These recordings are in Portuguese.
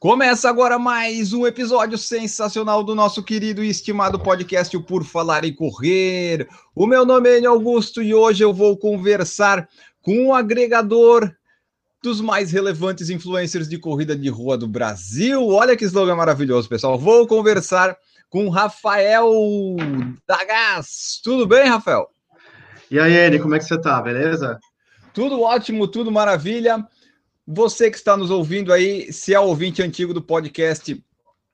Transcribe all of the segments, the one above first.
Começa agora mais um episódio sensacional do nosso querido e estimado podcast o Por Falar em Correr. O meu nome é Enio Augusto e hoje eu vou conversar com o agregador dos mais relevantes influencers de corrida de rua do Brasil. Olha que slogan maravilhoso, pessoal. Vou conversar com Rafael Dagas. Tudo bem, Rafael? E aí, Eni, como é que você tá? Beleza? Tudo ótimo, tudo maravilha. Você que está nos ouvindo aí, se é ouvinte antigo do podcast,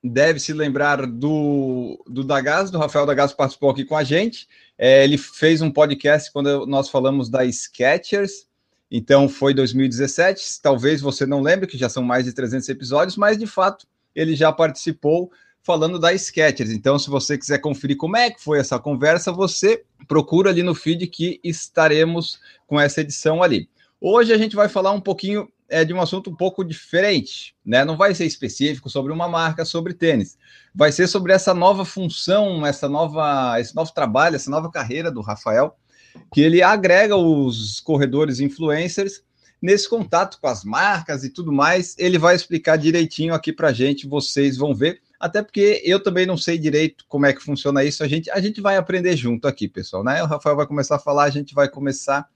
deve se lembrar do, do Dagas, do Rafael Dagas participou aqui com a gente. É, ele fez um podcast quando nós falamos da Sketchers, então foi 2017. Talvez você não lembre, que já são mais de 300 episódios, mas de fato ele já participou falando da Sketchers. Então, se você quiser conferir como é que foi essa conversa, você procura ali no feed que estaremos com essa edição ali. Hoje a gente vai falar um pouquinho é de um assunto um pouco diferente, né? Não vai ser específico sobre uma marca, sobre tênis. Vai ser sobre essa nova função, essa nova, esse novo trabalho, essa nova carreira do Rafael, que ele agrega os corredores influencers nesse contato com as marcas e tudo mais. Ele vai explicar direitinho aqui para gente, vocês vão ver. Até porque eu também não sei direito como é que funciona isso. A gente, a gente vai aprender junto aqui, pessoal, né? O Rafael vai começar a falar, a gente vai começar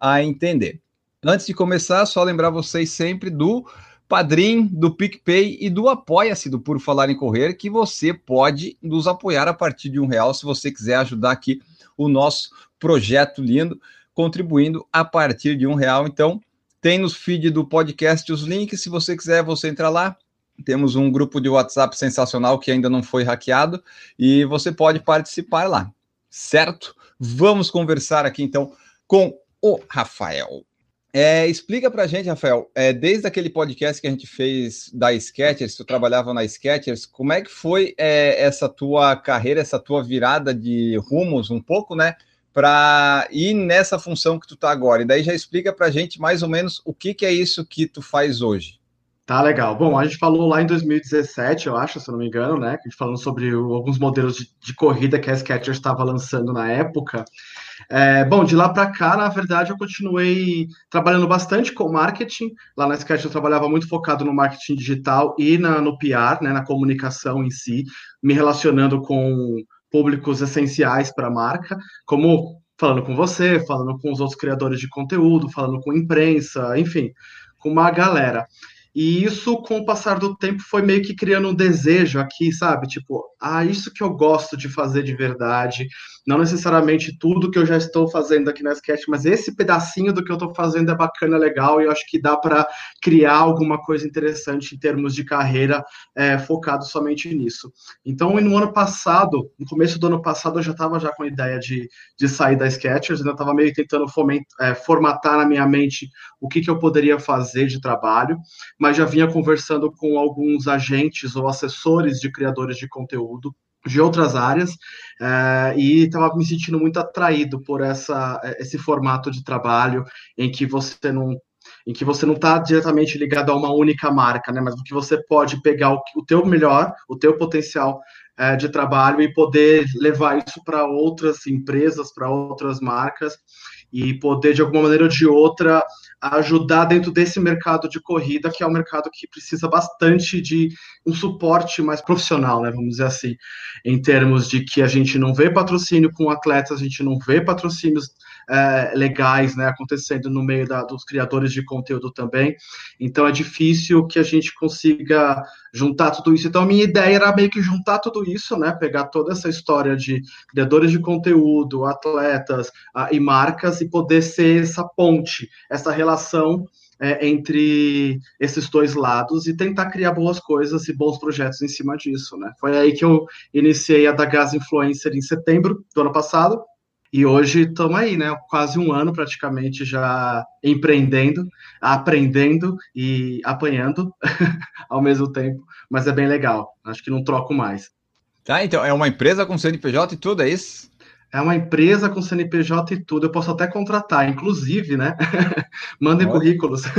a entender. Antes de começar, só lembrar vocês sempre do Padrim, do PicPay e do Apoia-se do Puro Falar em Correr, que você pode nos apoiar a partir de um real, se você quiser ajudar aqui o nosso projeto lindo, contribuindo a partir de um real. Então, tem nos feed do podcast os links, se você quiser, você entra lá. Temos um grupo de WhatsApp sensacional que ainda não foi hackeado e você pode participar lá, certo? Vamos conversar aqui então com o Rafael. É, explica pra gente, Rafael, é, desde aquele podcast que a gente fez da Sketchers, tu trabalhava na Sketchers, como é que foi é, essa tua carreira, essa tua virada de rumos um pouco, né? Para ir nessa função que tu tá agora. E daí já explica pra gente mais ou menos o que, que é isso que tu faz hoje. Tá legal. Bom, a gente falou lá em 2017, eu acho, se não me engano, né? A gente falando sobre o, alguns modelos de, de corrida que a Skechers estava lançando na época. É, bom, de lá para cá, na verdade, eu continuei trabalhando bastante com marketing. Lá na Sketch eu trabalhava muito focado no marketing digital e na, no PR, né, na comunicação em si, me relacionando com públicos essenciais para a marca, como falando com você, falando com os outros criadores de conteúdo, falando com imprensa, enfim, com uma galera. E isso, com o passar do tempo, foi meio que criando um desejo aqui, sabe? Tipo, ah, isso que eu gosto de fazer de verdade. Não necessariamente tudo que eu já estou fazendo aqui na Sketch, mas esse pedacinho do que eu estou fazendo é bacana, legal, e eu acho que dá para criar alguma coisa interessante em termos de carreira é, focado somente nisso. Então, no ano passado, no começo do ano passado, eu já estava já com a ideia de, de sair da Sketchers, ainda estava meio tentando é, formatar na minha mente o que, que eu poderia fazer de trabalho, mas já vinha conversando com alguns agentes ou assessores de criadores de conteúdo de outras áreas é, e estava me sentindo muito atraído por essa, esse formato de trabalho em que você não em que você não está diretamente ligado a uma única marca, né? Mas que você pode pegar o, o teu melhor, o teu potencial é, de trabalho e poder levar isso para outras empresas, para outras marcas e poder de alguma maneira ou de outra ajudar dentro desse mercado de corrida, que é um mercado que precisa bastante de um suporte mais profissional, né, vamos dizer assim, em termos de que a gente não vê patrocínio com atletas, a gente não vê patrocínios é, legais né, acontecendo no meio da, dos criadores de conteúdo também. Então é difícil que a gente consiga juntar tudo isso. Então a minha ideia era meio que juntar tudo isso, né? Pegar toda essa história de criadores de conteúdo, atletas e marcas e poder ser essa ponte, essa relação é, entre esses dois lados e tentar criar boas coisas e bons projetos em cima disso, né? Foi aí que eu iniciei a da Gas Influencer em setembro do ano passado e hoje estamos aí, né? Quase um ano praticamente já empreendendo, aprendendo e apanhando ao mesmo tempo, mas é bem legal. Acho que não troco mais. Tá, então é uma empresa com CNPJ e tudo, é isso? É uma empresa com CNPJ e tudo. Eu posso até contratar, inclusive, né? Mandem currículos.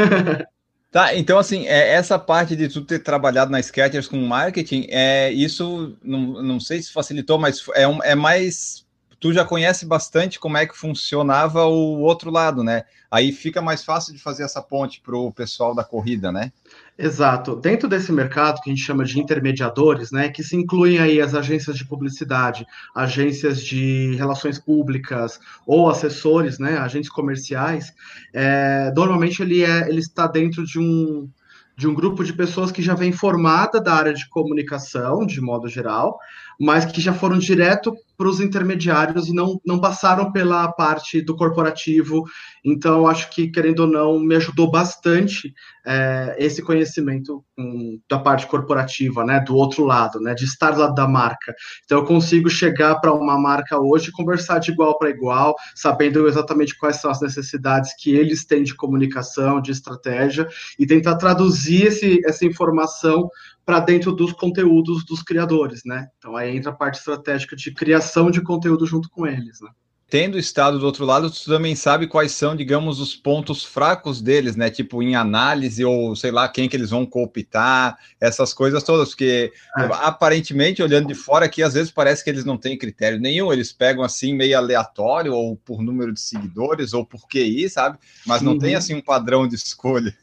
Tá, então assim, é, essa parte de tu ter trabalhado na Skechers com marketing, é, isso não, não sei se facilitou, mas é, um, é mais. Tu já conhece bastante como é que funcionava o outro lado, né? Aí fica mais fácil de fazer essa ponte para o pessoal da corrida, né? Exato. Dentro desse mercado que a gente chama de intermediadores, né, que se incluem aí as agências de publicidade, agências de relações públicas ou assessores, né, agentes comerciais, é, normalmente ele, é, ele está dentro de um, de um grupo de pessoas que já vem formada da área de comunicação, de modo geral, mas que já foram direto para os intermediários e não, não passaram pela parte do corporativo. Então, acho que, querendo ou não, me ajudou bastante é, esse conhecimento um, da parte corporativa, né, do outro lado, né, de estar lá da marca. Então, eu consigo chegar para uma marca hoje e conversar de igual para igual, sabendo exatamente quais são as necessidades que eles têm de comunicação, de estratégia, e tentar traduzir esse, essa informação para dentro dos conteúdos dos criadores, né? Então aí entra a parte estratégica de criação de conteúdo junto com eles, né? Tendo estado do outro lado, tu também sabe quais são, digamos, os pontos fracos deles, né? Tipo, em análise ou sei lá quem que eles vão cooptar, essas coisas todas, porque é. aparentemente, olhando de fora aqui, às vezes parece que eles não têm critério nenhum, eles pegam assim meio aleatório, ou por número de seguidores, ou por QI, sabe? Mas não uhum. tem assim um padrão de escolha.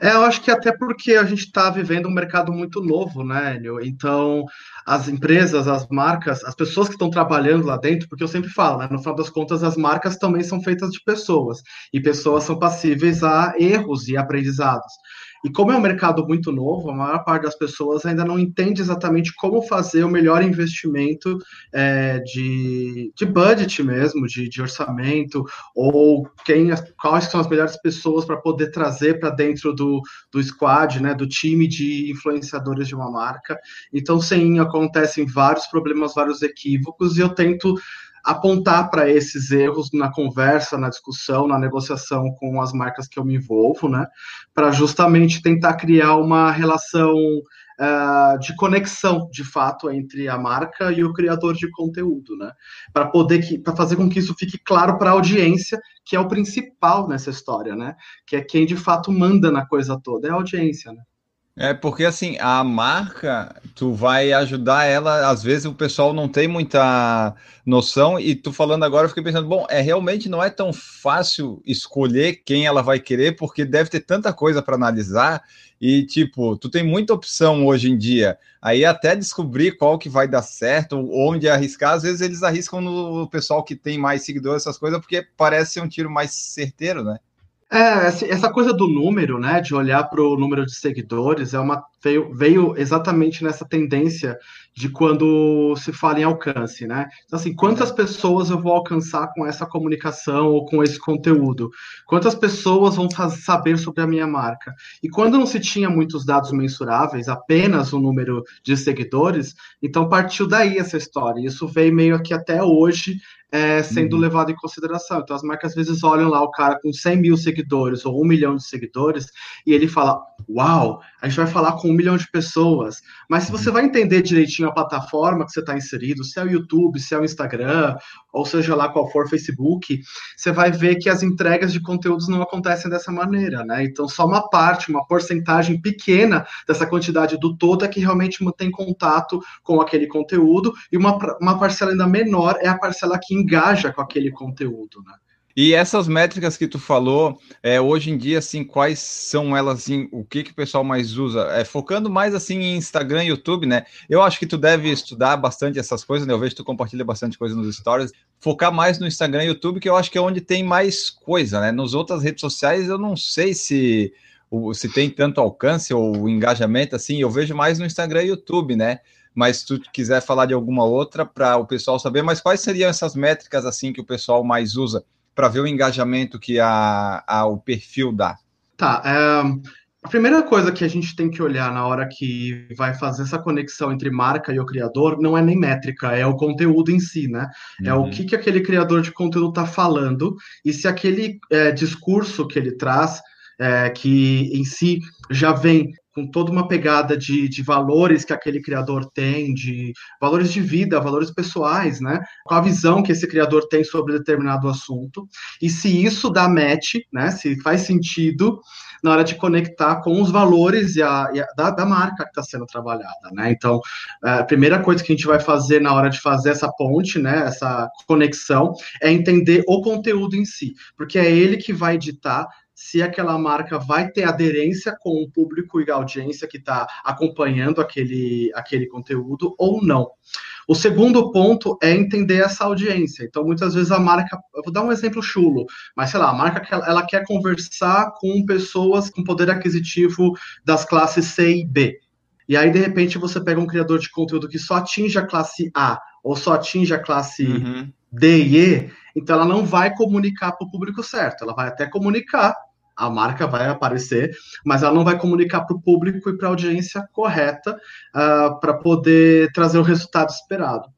É, eu acho que até porque a gente está vivendo um mercado muito novo, né, Enio? Então, as empresas, as marcas, as pessoas que estão trabalhando lá dentro, porque eu sempre falo, né, no final das contas, as marcas também são feitas de pessoas, e pessoas são passíveis a erros e aprendizados. E como é um mercado muito novo, a maior parte das pessoas ainda não entende exatamente como fazer o melhor investimento é, de, de budget mesmo, de, de orçamento, ou quem, quais são as melhores pessoas para poder trazer para dentro do, do squad, né, do time de influenciadores de uma marca. Então, sim, acontecem vários problemas, vários equívocos, e eu tento apontar para esses erros na conversa, na discussão, na negociação com as marcas que eu me envolvo, né? Para justamente tentar criar uma relação uh, de conexão, de fato, entre a marca e o criador de conteúdo, né? Para poder que, para fazer com que isso fique claro para a audiência, que é o principal nessa história, né? Que é quem de fato manda na coisa toda, é a audiência, né? É porque assim, a marca, tu vai ajudar ela, às vezes o pessoal não tem muita noção, e tu falando agora, eu fiquei pensando, bom, é realmente não é tão fácil escolher quem ela vai querer, porque deve ter tanta coisa para analisar, e tipo, tu tem muita opção hoje em dia. Aí até descobrir qual que vai dar certo, onde arriscar, às vezes eles arriscam no pessoal que tem mais seguidores, essas coisas, porque parece ser um tiro mais certeiro, né? É, essa coisa do número, né, de olhar para o número de seguidores, é uma veio, veio exatamente nessa tendência de quando se fala em alcance, né? Então, assim, quantas pessoas eu vou alcançar com essa comunicação ou com esse conteúdo? Quantas pessoas vão saber sobre a minha marca? E quando não se tinha muitos dados mensuráveis, apenas o número de seguidores, então partiu daí essa história. Isso veio meio aqui até hoje é, sendo uhum. levado em consideração. Então, as marcas às vezes olham lá o cara com 100 mil seguidores ou um milhão de seguidores e ele fala: Uau, a gente vai falar com um milhão de pessoas. Mas se você uhum. vai entender direitinho a plataforma que você está inserido, se é o YouTube, se é o Instagram, ou seja lá qual for Facebook, você vai ver que as entregas de conteúdos não acontecem dessa maneira, né? Então, só uma parte, uma porcentagem pequena dessa quantidade do todo é que realmente mantém contato com aquele conteúdo, e uma, uma parcela ainda menor é a parcela que engaja com aquele conteúdo, né? E essas métricas que tu falou, é, hoje em dia, assim, quais são elas, assim, o que, que o pessoal mais usa? É, focando mais, assim, em Instagram e YouTube, né? Eu acho que tu deve estudar bastante essas coisas, né? Eu vejo que tu compartilha bastante coisa nos stories. Focar mais no Instagram e YouTube, que eu acho que é onde tem mais coisa, né? Nos outras redes sociais, eu não sei se, se tem tanto alcance ou engajamento, assim. Eu vejo mais no Instagram e YouTube, né? mas se tu quiser falar de alguma outra para o pessoal saber, mas quais seriam essas métricas assim que o pessoal mais usa para ver o engajamento que a, a, o perfil dá? Tá. É, a primeira coisa que a gente tem que olhar na hora que vai fazer essa conexão entre marca e o criador não é nem métrica, é o conteúdo em si, né? Uhum. É o uhum. que, que aquele criador de conteúdo está falando e se aquele é, discurso que ele traz, é, que em si já vem com toda uma pegada de, de valores que aquele criador tem, de valores de vida, valores pessoais, né? Qual a visão que esse criador tem sobre determinado assunto, e se isso dá match, né? Se faz sentido na hora de conectar com os valores e a, e a da, da, marca que está sendo trabalhada, né? Então, é, a primeira coisa que a gente vai fazer na hora de fazer essa ponte, né? Essa conexão, é entender o conteúdo em si, porque é ele que vai editar se aquela marca vai ter aderência com o público e a audiência que está acompanhando aquele, aquele conteúdo ou não. O segundo ponto é entender essa audiência. Então, muitas vezes a marca, eu vou dar um exemplo chulo, mas sei lá, a marca ela quer conversar com pessoas com poder aquisitivo das classes C e B. E aí, de repente, você pega um criador de conteúdo que só atinge a classe A ou só atinge a classe uhum. D e E, então ela não vai comunicar para o público certo. Ela vai até comunicar, a marca vai aparecer, mas ela não vai comunicar para o público e para a audiência correta uh, ah, para poder trazer o resultado esperado.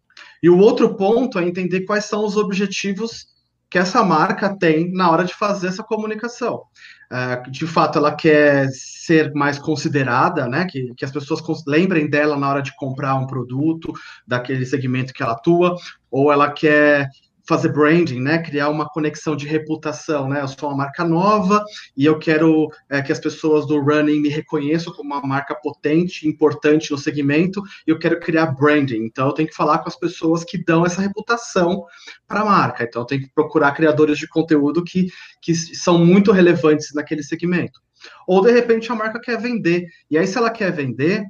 E o outro ponto é entender quais são os objetivos que essa marca tem na hora de fazer essa comunicação. Uh, de fato, ela quer ser mais considerada, né? Que, que as pessoas lembrem dela na hora de comprar um produto daquele segmento que ela atua, ou ela quer fazer branding, né? Criar uma conexão de reputação, né? Eu sou uma marca nova e eu quero é, que as pessoas do running me reconheçam como uma marca potente, importante no segmento. E eu quero criar branding. Então, eu tenho que falar com as pessoas que dão essa reputação para a marca. Então, eu tenho que procurar criadores de conteúdo que, que são muito relevantes naquele segmento. Ou de repente a marca quer vender. E aí, se ela quer vender,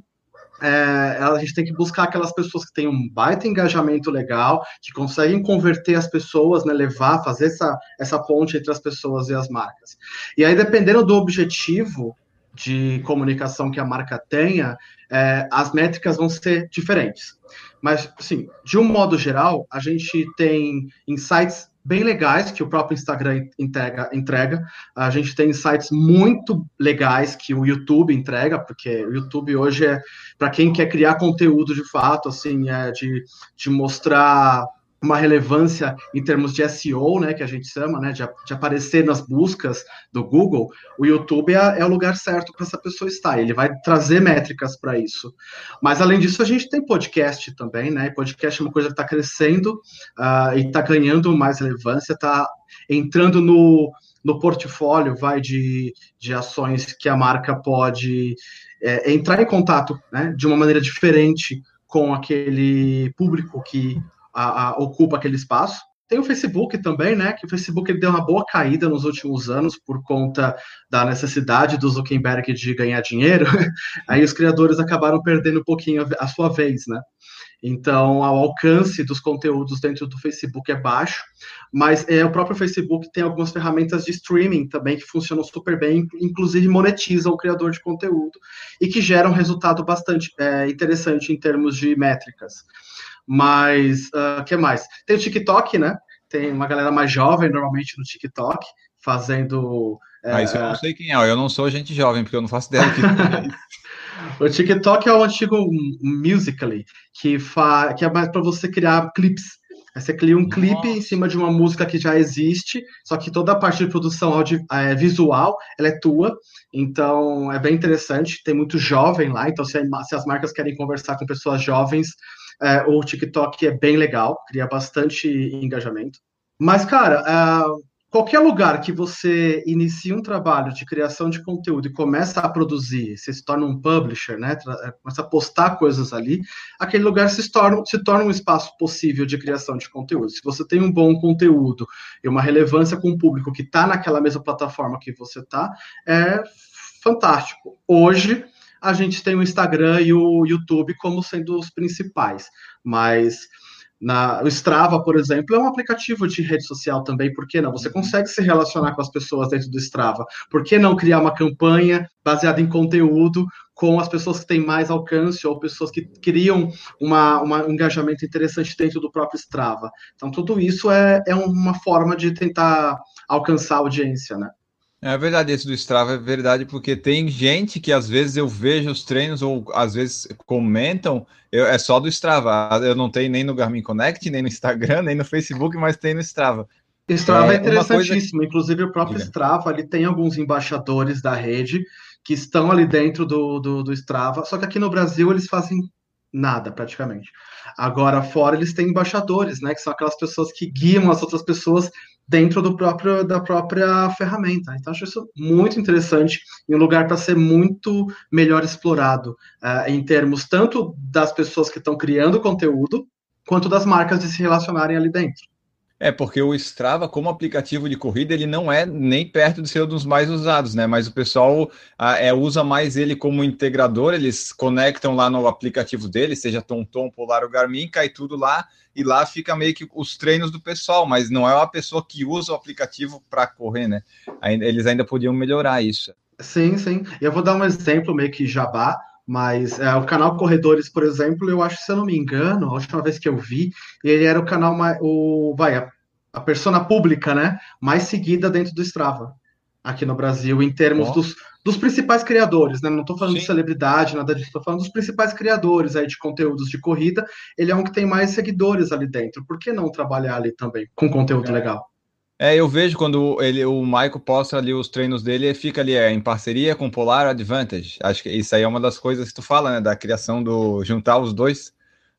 é, a gente tem que buscar aquelas pessoas que têm um baita engajamento legal, que conseguem converter as pessoas, né, levar, fazer essa, essa ponte entre as pessoas e as marcas. E aí, dependendo do objetivo de comunicação que a marca tenha, é, as métricas vão ser diferentes. Mas, assim, de um modo geral, a gente tem insights bem legais que o próprio Instagram entrega, entrega. A gente tem sites muito legais que o YouTube entrega, porque o YouTube hoje é para quem quer criar conteúdo de fato, assim, é de, de mostrar uma relevância em termos de SEO, né, que a gente chama, né, de, de aparecer nas buscas do Google, o YouTube é, é o lugar certo para essa pessoa estar. Ele vai trazer métricas para isso. Mas além disso, a gente tem podcast também, né? Podcast é uma coisa que está crescendo uh, e está ganhando mais relevância, está entrando no, no portfólio, vai de, de ações que a marca pode é, entrar em contato, né, de uma maneira diferente com aquele público que a, a, ocupa aquele espaço. Tem o Facebook também, né? Que o Facebook ele deu uma boa caída nos últimos anos por conta da necessidade do Zuckerberg de ganhar dinheiro. Aí os criadores acabaram perdendo um pouquinho a sua vez, né? Então, o alcance dos conteúdos dentro do Facebook é baixo, mas é, o próprio Facebook tem algumas ferramentas de streaming também que funcionam super bem, inclusive monetizam o criador de conteúdo e que geram um resultado bastante é, interessante em termos de métricas. Mas, o uh, que mais? Tem o TikTok, né? Tem uma galera mais jovem, normalmente, no TikTok, fazendo. Ah, isso eu não sei quem é, eu não sou gente jovem, porque eu não faço ideia do que é O TikTok é o antigo Musical.ly, que, fa... que é mais para você criar clips. você cria um Nossa. clipe em cima de uma música que já existe, só que toda a parte de produção audio, é, visual ela é tua, então é bem interessante. Tem muito jovem lá, então se, se as marcas querem conversar com pessoas jovens, é, o TikTok é bem legal, cria bastante engajamento. Mas, cara, é, qualquer lugar que você inicie um trabalho de criação de conteúdo e começa a produzir, você se torna um publisher, né? É, começa a postar coisas ali, aquele lugar se torna, se torna um espaço possível de criação de conteúdo. Se você tem um bom conteúdo e uma relevância com o público que está naquela mesma plataforma que você está, é fantástico. Hoje, a gente tem o Instagram e o YouTube como sendo os principais, mas na, o Strava, por exemplo, é um aplicativo de rede social também, por que não? Você consegue se relacionar com as pessoas dentro do Strava. Por que não criar uma campanha baseada em conteúdo com as pessoas que têm mais alcance ou pessoas que criam uma, uma, um engajamento interessante dentro do próprio Strava? Então, tudo isso é, é uma forma de tentar alcançar a audiência, né? É verdade, esse do Strava é verdade, porque tem gente que às vezes eu vejo os treinos ou às vezes comentam, eu, é só do Strava. Eu não tenho nem no Garmin Connect, nem no Instagram, nem no Facebook, mas tem no Strava. Strava é, é interessantíssimo, coisa... inclusive o próprio Diga. Strava, ele tem alguns embaixadores da rede que estão ali dentro do, do, do Strava, só que aqui no Brasil eles fazem nada praticamente. Agora, fora eles têm embaixadores, né? Que são aquelas pessoas que guiam as outras pessoas dentro do próprio, da própria ferramenta. Então, acho isso muito interessante e um lugar para ser muito melhor explorado uh, em termos tanto das pessoas que estão criando conteúdo, quanto das marcas de se relacionarem ali dentro. É, porque o Strava, como aplicativo de corrida, ele não é nem perto de ser um dos mais usados, né? Mas o pessoal ah, é, usa mais ele como integrador, eles conectam lá no aplicativo dele, seja TomTom, Polar ou Garmin, cai tudo lá, e lá fica meio que os treinos do pessoal, mas não é uma pessoa que usa o aplicativo para correr, né? Eles ainda podiam melhorar isso. Sim, sim. Eu vou dar um exemplo meio que jabá, mas é, o canal Corredores, por exemplo, eu acho, se eu não me engano, a última vez que eu vi, ele era o canal mais. O, vai, a, persona pública, né? Mais seguida dentro do Strava, aqui no Brasil, em termos dos, dos principais criadores, né? Não estou falando Sim. de celebridade, nada disso, estou falando dos principais criadores aí de conteúdos de corrida. Ele é um que tem mais seguidores ali dentro. Por que não trabalhar ali também com conteúdo é. legal? É, eu vejo quando ele, o Michael posta ali os treinos dele, ele fica ali é, em parceria com Polar Advantage. Acho que isso aí é uma das coisas que tu fala, né? Da criação do juntar os dois.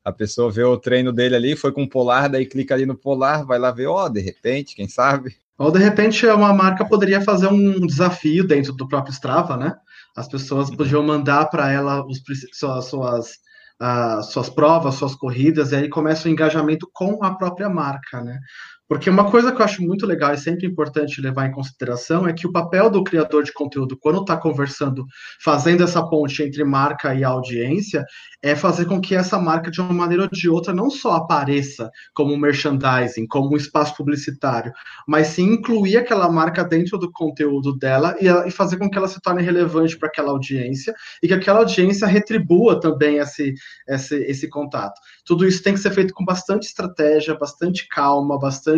A pessoa vê o treino dele ali, foi com o Polar, daí clica ali no Polar, vai lá ver, ó, oh, de repente, quem sabe? Ou de repente uma marca poderia fazer um desafio dentro do próprio Strava, né? As pessoas uhum. podiam mandar para ela os, suas, suas, uh, suas provas, suas corridas, e aí começa o engajamento com a própria marca, né? Porque uma coisa que eu acho muito legal e sempre importante levar em consideração é que o papel do criador de conteúdo, quando está conversando, fazendo essa ponte entre marca e audiência, é fazer com que essa marca, de uma maneira ou de outra, não só apareça como merchandising, como um espaço publicitário, mas sim incluir aquela marca dentro do conteúdo dela e, e fazer com que ela se torne relevante para aquela audiência e que aquela audiência retribua também esse, esse, esse contato. Tudo isso tem que ser feito com bastante estratégia, bastante calma, bastante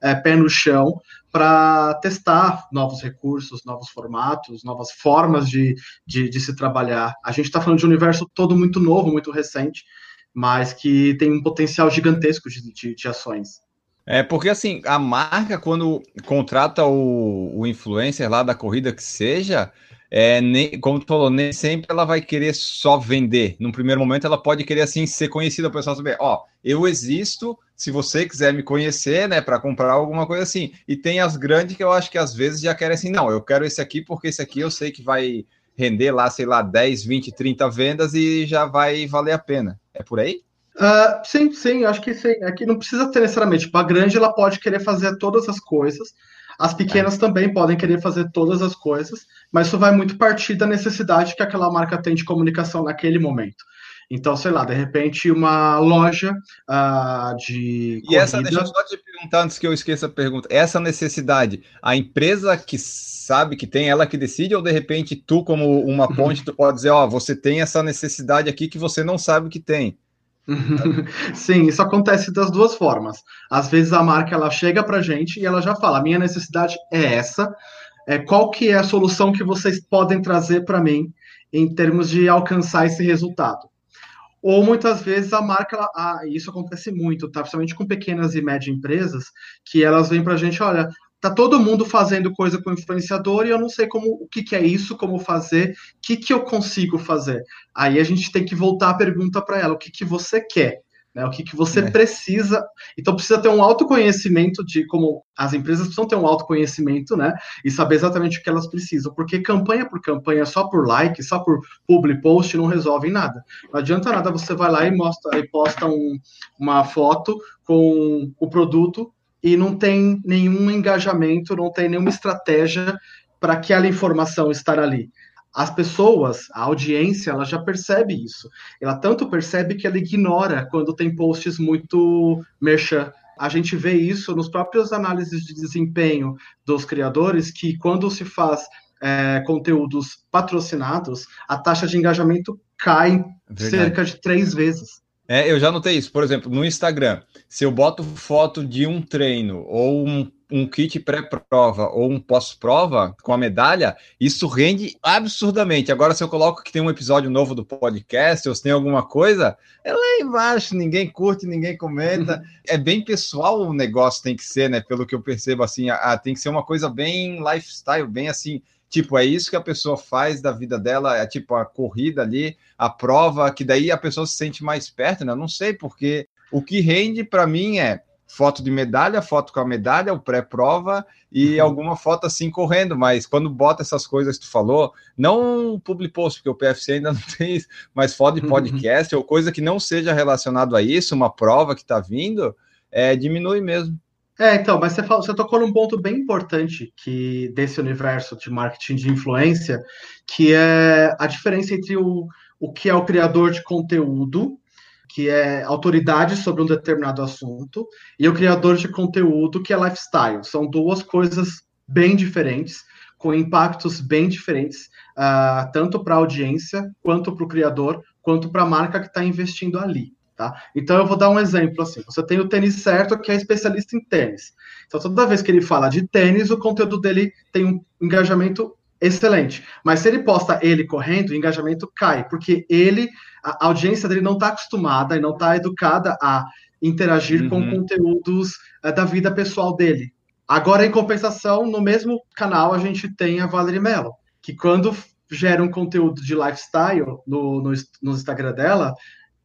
é, pé no chão, para testar novos recursos, novos formatos, novas formas de, de, de se trabalhar. A gente está falando de um universo todo muito novo, muito recente, mas que tem um potencial gigantesco de, de, de ações. É porque assim, a marca, quando contrata o, o influencer lá da corrida que seja, é, nem, como tu falou, nem sempre ela vai querer só vender. Num primeiro momento, ela pode querer assim ser conhecida, o pessoal saber, ó, eu existo, se você quiser me conhecer, né, para comprar alguma coisa assim. E tem as grandes que eu acho que às vezes já querem assim, não, eu quero esse aqui porque esse aqui eu sei que vai render lá, sei lá, 10, 20, 30 vendas e já vai valer a pena. É por aí? Uh, sim, sim, acho que sim. Aqui não precisa ter necessariamente. Tipo, a grande ela pode querer fazer todas as coisas, as pequenas é. também podem querer fazer todas as coisas, mas isso vai muito partir da necessidade que aquela marca tem de comunicação naquele momento. Então, sei lá, de repente, uma loja uh, de. E corrida... essa, deixa eu só te perguntar antes que eu esqueça a pergunta. Essa necessidade, a empresa que sabe que tem, ela que decide, ou de repente tu, como uma ponte, tu pode dizer, ó, oh, você tem essa necessidade aqui que você não sabe que tem. Sim, isso acontece das duas formas. Às vezes a marca ela chega para gente e ela já fala: a minha necessidade é essa. É, qual que é a solução que vocês podem trazer para mim em termos de alcançar esse resultado? Ou muitas vezes a marca, ela, ah, isso acontece muito, tá? Principalmente com pequenas e médias empresas, que elas vêm para a gente, olha, tá todo mundo fazendo coisa com influenciador e eu não sei como o que, que é isso, como fazer, o que, que eu consigo fazer. Aí a gente tem que voltar a pergunta para ela, o que, que você quer? Né? O que, que você é. precisa. Então precisa ter um autoconhecimento de como as empresas precisam ter um autoconhecimento, né? E saber exatamente o que elas precisam. Porque campanha por campanha, só por like, só por public post, não resolve nada. Não adianta nada você vai lá e mostra e posta um, uma foto com o produto e não tem nenhum engajamento, não tem nenhuma estratégia para aquela informação estar ali. As pessoas, a audiência, ela já percebe isso. Ela tanto percebe que ela ignora quando tem posts muito merchan. A gente vê isso nos próprios análises de desempenho dos criadores, que quando se faz é, conteúdos patrocinados, a taxa de engajamento cai Verdade. cerca de três vezes. É, eu já notei isso. Por exemplo, no Instagram, se eu boto foto de um treino ou um, um kit pré-prova ou um pós-prova com a medalha, isso rende absurdamente. Agora, se eu coloco que tem um episódio novo do podcast ou se tem alguma coisa, é lá embaixo, ninguém curte, ninguém comenta. é bem pessoal o negócio tem que ser, né? Pelo que eu percebo, assim, a, a, tem que ser uma coisa bem lifestyle, bem assim Tipo, é isso que a pessoa faz da vida dela, é tipo a corrida ali, a prova, que daí a pessoa se sente mais perto, né? Eu não sei, porque o que rende para mim é foto de medalha, foto com a medalha, o pré-prova e uhum. alguma foto assim correndo, mas quando bota essas coisas que tu falou, não public post, porque o PFC ainda não tem isso, mas foto de podcast uhum. ou coisa que não seja relacionado a isso, uma prova que está vindo, é, diminui mesmo. É, então, mas você, falou, você tocou num ponto bem importante que desse universo de marketing de influência, que é a diferença entre o, o que é o criador de conteúdo que é autoridade sobre um determinado assunto, e o criador de conteúdo, que é lifestyle. São duas coisas bem diferentes, com impactos bem diferentes, uh, tanto para a audiência, quanto para o criador, quanto para a marca que está investindo ali. Tá? Então eu vou dar um exemplo assim. Você tem o tênis certo, que é especialista em tênis. Então toda vez que ele fala de tênis, o conteúdo dele tem um engajamento excelente. Mas se ele posta ele correndo, o engajamento cai, porque ele, a audiência dele não está acostumada e não está educada a interagir uhum. com conteúdos uh, da vida pessoal dele. Agora, em compensação, no mesmo canal a gente tem a Valerie Mello, que quando gera um conteúdo de lifestyle no, no, no Instagram dela,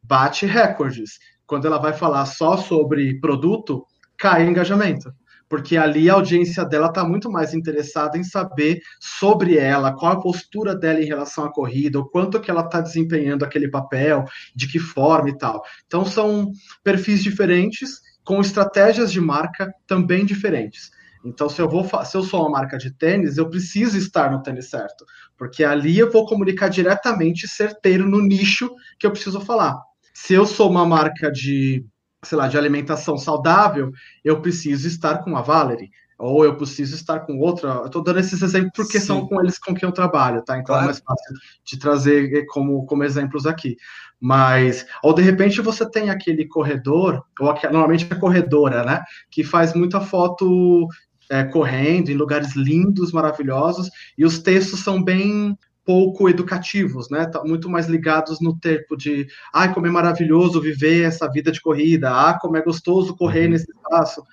bate recordes. Quando ela vai falar só sobre produto, cai engajamento porque ali a audiência dela está muito mais interessada em saber sobre ela, qual a postura dela em relação à corrida, o quanto que ela está desempenhando aquele papel, de que forma e tal. Então são perfis diferentes, com estratégias de marca também diferentes. Então, se eu vou, se eu sou uma marca de tênis, eu preciso estar no tênis certo, porque ali eu vou comunicar diretamente, certeiro no nicho que eu preciso falar. Se eu sou uma marca de sei lá, de alimentação saudável, eu preciso estar com a Valerie, ou eu preciso estar com outra. Estou dando esses exemplos porque Sim. são com eles com quem eu trabalho, tá? Então é claro. é mais fácil de trazer como, como exemplos aqui. Mas, ou de repente você tem aquele corredor, ou normalmente a corredora, né? Que faz muita foto é, correndo em lugares lindos, maravilhosos, e os textos são bem pouco educativos, né? Tá muito mais ligados no tempo de, ai, como é maravilhoso viver essa vida de corrida, ah, como é gostoso correr uhum. nesse espaço.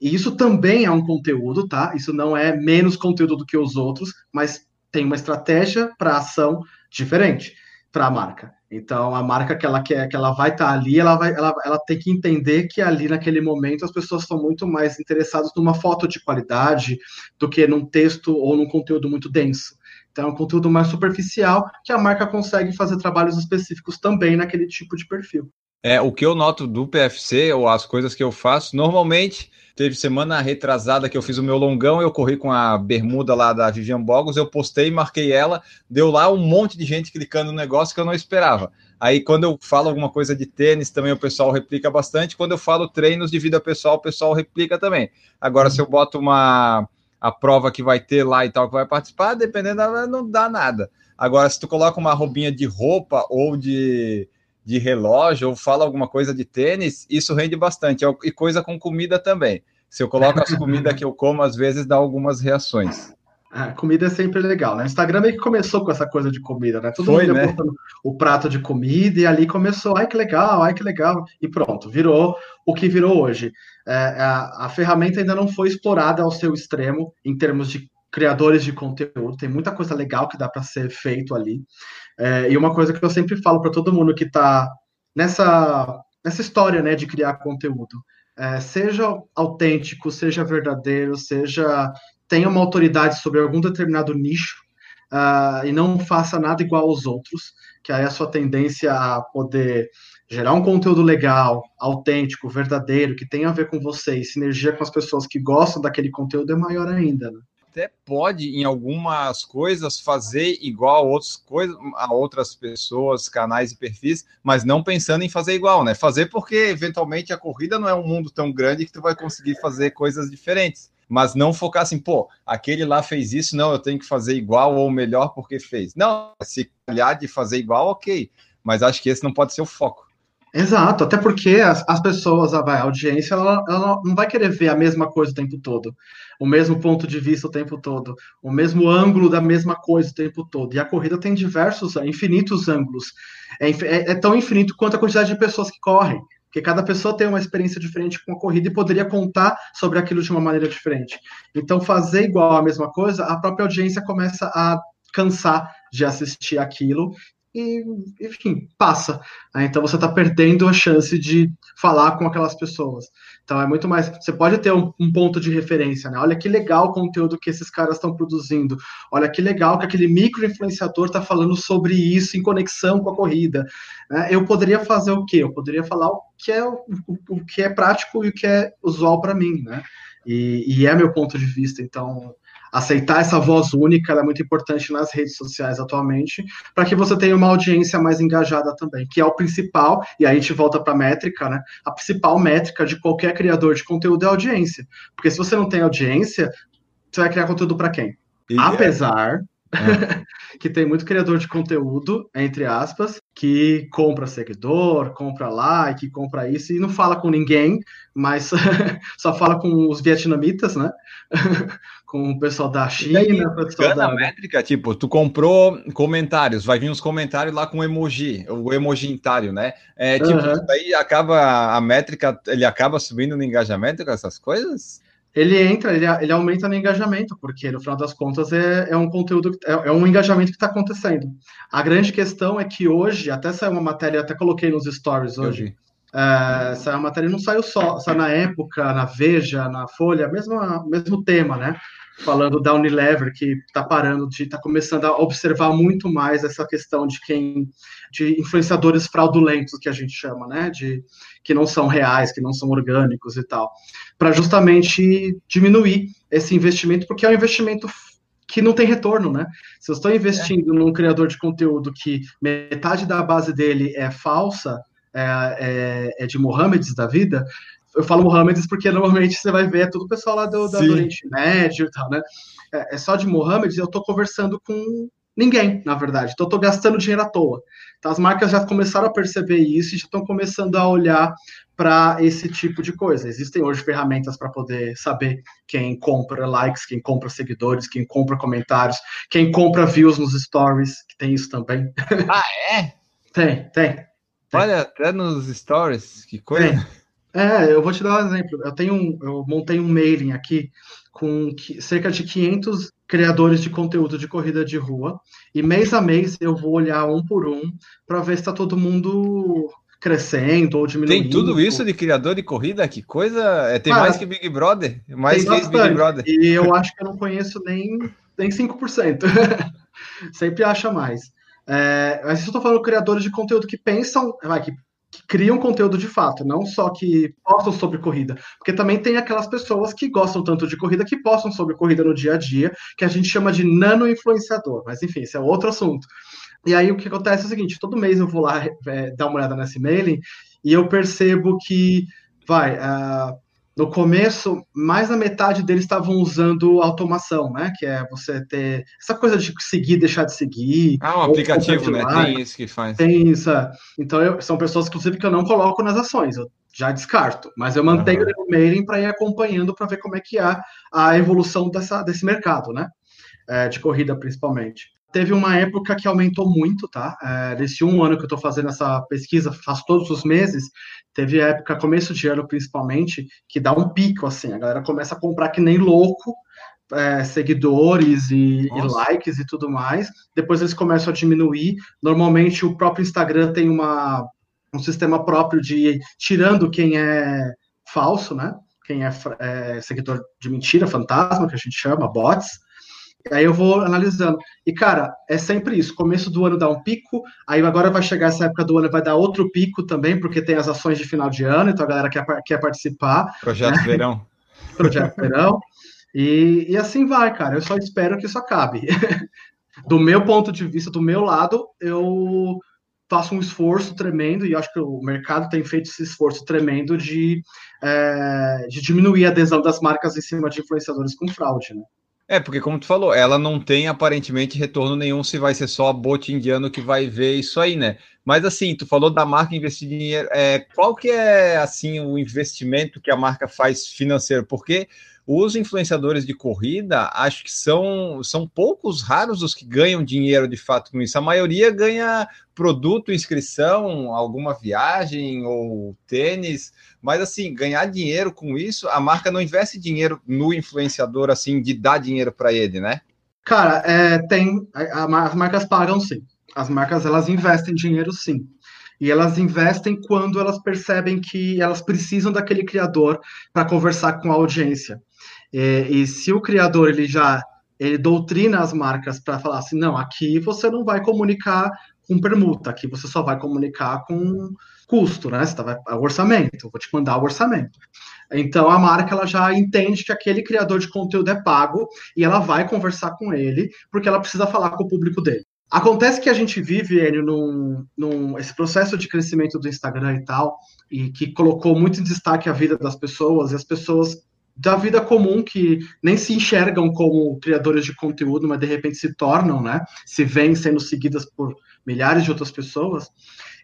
E isso também é um conteúdo, tá? Isso não é menos conteúdo do que os outros, mas tem uma estratégia para ação diferente para a marca. Então, a marca que ela quer, que ela vai estar tá ali, ela vai, ela, ela tem que entender que ali naquele momento as pessoas estão muito mais interessadas numa foto de qualidade do que num texto ou num conteúdo muito denso. Então, é um conteúdo mais superficial que a marca consegue fazer trabalhos específicos também naquele tipo de perfil. É, o que eu noto do PFC, ou as coisas que eu faço, normalmente, teve semana retrasada que eu fiz o meu longão, eu corri com a bermuda lá da Vivian Bogos, eu postei, marquei ela, deu lá um monte de gente clicando no negócio que eu não esperava. Aí, quando eu falo alguma coisa de tênis, também o pessoal replica bastante. Quando eu falo treinos de vida pessoal, o pessoal replica também. Agora, se eu boto uma a prova que vai ter lá e tal, que vai participar, dependendo, não dá nada. Agora, se tu coloca uma roupinha de roupa ou de, de relógio, ou fala alguma coisa de tênis, isso rende bastante. E coisa com comida também. Se eu coloco as comidas que eu como, às vezes dá algumas reações. A comida é sempre legal, né? O Instagram meio que começou com essa coisa de comida, né? Todo Foi, mundo né? o prato de comida e ali começou, ai que legal, ai que legal, e pronto, virou o que virou hoje. É, a, a ferramenta ainda não foi explorada ao seu extremo em termos de criadores de conteúdo, tem muita coisa legal que dá para ser feito ali. É, e uma coisa que eu sempre falo para todo mundo que está nessa, nessa história né, de criar conteúdo, é, seja autêntico, seja verdadeiro, seja tenha uma autoridade sobre algum determinado nicho uh, e não faça nada igual aos outros, que aí a sua tendência a poder gerar um conteúdo legal, autêntico, verdadeiro, que tenha a ver com você e sinergia com as pessoas que gostam daquele conteúdo é maior ainda, né? até pode, em algumas coisas, fazer igual a, outros coisas, a outras pessoas, canais e perfis, mas não pensando em fazer igual, né? Fazer porque, eventualmente, a corrida não é um mundo tão grande que tu vai conseguir fazer coisas diferentes mas não focar assim, pô, aquele lá fez isso, não, eu tenho que fazer igual ou melhor porque fez. Não, se calhar de fazer igual, ok, mas acho que esse não pode ser o foco. Exato, até porque as, as pessoas, a, a audiência, ela, ela, não vai querer ver a mesma coisa o tempo todo, o mesmo ponto de vista o tempo todo, o mesmo ângulo da mesma coisa o tempo todo. E a corrida tem diversos, infinitos ângulos. É, é, é tão infinito quanto a quantidade de pessoas que correm Porque cada pessoa tem uma experiência diferente com a corrida e poderia contar sobre aquilo de uma maneira diferente. Então, fazer igual a mesma coisa, a própria audiência começa a cansar de assistir aquilo e, enfim, passa. Né? Então você está perdendo a chance de falar com aquelas pessoas. Então é muito mais. Você pode ter um, um ponto de referência, né? Olha que legal o conteúdo que esses caras estão produzindo. Olha que legal que aquele micro influenciador está falando sobre isso em conexão com a corrida. Né? Eu poderia fazer o quê? Eu poderia falar o que é, o, o que é prático e o que é usual para mim, né? E, e é meu ponto de vista. Então aceitar essa voz única é muito importante nas redes sociais atualmente, para que você tenha uma audiência mais engajada também, que é o principal, e aí a gente volta para a métrica, né? A principal métrica de qualquer criador de conteúdo é a audiência. Porque se você não tem audiência, você vai criar conteúdo para quem? E Apesar é. que tem muito criador de conteúdo, entre aspas, que compra seguidor, compra like, compra isso e não fala com ninguém, mas só fala com os vietnamitas, né? com o pessoal da China, o pessoal da métrica, tipo, tu comprou comentários, vai vir uns comentários lá com emoji, o emojitário, né? É, tipo, uhum. daí acaba a métrica, ele acaba subindo no engajamento com essas coisas? Ele entra, ele, ele aumenta no engajamento, porque no final das contas é, é um conteúdo, é, é um engajamento que está acontecendo. A grande questão é que hoje, até saiu uma matéria, até coloquei nos stories hoje, é, saiu uma matéria, não saiu só, só na época, na Veja, na Folha, mesmo, mesmo tema, né? falando da Unilever, que está parando de, está começando a observar muito mais essa questão de quem, de influenciadores fraudulentos, que a gente chama, né, de que não são reais, que não são orgânicos e tal, para justamente diminuir esse investimento, porque é um investimento que não tem retorno, né? Se eu estou investindo é. num criador de conteúdo que metade da base dele é falsa, é, é, é de Mohammeds da vida, eu falo Mohammeds porque normalmente você vai ver é tudo o pessoal lá do, do Oriente Médio e tal, né? É, é só de Mohammeds eu tô conversando com ninguém, na verdade. Então, tô gastando dinheiro à toa. Então, as marcas já começaram a perceber isso e já estão começando a olhar para esse tipo de coisa. Existem hoje ferramentas para poder saber quem compra likes, quem compra seguidores, quem compra comentários, quem compra views nos stories, que tem isso também. Ah, é? tem, tem, tem. Olha, até nos stories, que coisa. Tem. É, eu vou te dar um exemplo. Eu tenho um, eu montei um mailing aqui com cerca de 500 criadores de conteúdo de corrida de rua e mês a mês eu vou olhar um por um para ver se está todo mundo crescendo ou diminuindo. Tem tudo isso de criador de corrida? Que coisa! É, tem mais que Big Brother? Mais que bastante. Big Brother. E eu acho que eu não conheço nem, nem 5%. Sempre acha mais. É, mas eu estou falando criadores de conteúdo que pensam, vai, que criam conteúdo de fato, não só que postam sobre corrida. Porque também tem aquelas pessoas que gostam tanto de corrida que postam sobre corrida no dia a dia, que a gente chama de nano-influenciador. Mas enfim, esse é outro assunto. E aí o que acontece é o seguinte: todo mês eu vou lá é, dar uma olhada nesse mailing e eu percebo que vai. Uh, no começo, mais da metade deles estavam usando automação, né? Que é você ter essa coisa de seguir, deixar de seguir. Ah, um aplicativo, né? Tem isso que faz. Tem isso. É. Então, eu, são pessoas, inclusive, que eu não coloco nas ações. Eu já descarto. Mas eu mantenho uhum. o mailing para ir acompanhando para ver como é que é a evolução dessa, desse mercado, né? É, de corrida, principalmente teve uma época que aumentou muito, tá? É, desse um ano que eu estou fazendo essa pesquisa, faço todos os meses, teve época, começo de ano principalmente, que dá um pico, assim, a galera começa a comprar que nem louco, é, seguidores e, e, likes e tudo mais, depois eles começam a diminuir, normalmente o próprio Instagram tem uma, um sistema próprio de tirando quem é falso, né? Quem é, é seguidor de mentira, fantasma, que a gente chama, bots, Aí eu vou analisando. E, cara, é sempre isso. Começo do ano dá um pico, aí agora vai chegar essa época do ano vai dar outro pico também, porque tem as ações de final de ano, então a galera quer, quer participar. Projeto né? Verão. Projeto Verão. E, e assim vai, cara. Eu só espero que isso acabe. do meu ponto de vista, do meu lado, eu faço um esforço tremendo, e acho que o mercado tem feito esse esforço tremendo de, é, de diminuir a adesão das marcas em cima de influenciadores com fraude, né? É, porque como tu falou, ela não tem aparentemente retorno nenhum se vai ser só a bote indiano que vai ver isso aí, né? Mas assim, tu falou da marca investir dinheiro, é, qual que é assim o investimento que a marca faz financeiro? Porque os influenciadores de corrida, acho que são, são poucos raros os que ganham dinheiro de fato com isso. A maioria ganha produto, inscrição, alguma viagem ou tênis, mas assim, ganhar dinheiro com isso, a marca não investe dinheiro no influenciador assim de dar dinheiro para ele, né? Cara, é, tem as marcas pagam sim. As marcas elas investem dinheiro sim. E elas investem quando elas percebem que elas precisam daquele criador para conversar com a audiência. E, e, se o criador ele já ele doutrina as marcas para falar assim, não, aqui você não vai comunicar com permuta, aqui você só vai comunicar com custo, né? Você tá, vai, é orçamento, vou te mandar o orçamento. Então a marca ela já entende que aquele criador de conteúdo é pago e ela vai conversar com ele porque ela precisa falar com o público dele. Acontece que a gente vive, Enio, num, num, esse processo de crescimento do Instagram e tal, e que colocou muito em destaque a vida das pessoas, e as pessoas da vida comum que nem se enxergam como criadores de conteúdo, mas de repente se tornam, né? Se vêm sendo seguidas por milhares de outras pessoas,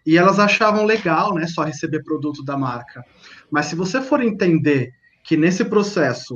e elas achavam legal, né? Só receber produto da marca. Mas se você for entender que nesse processo,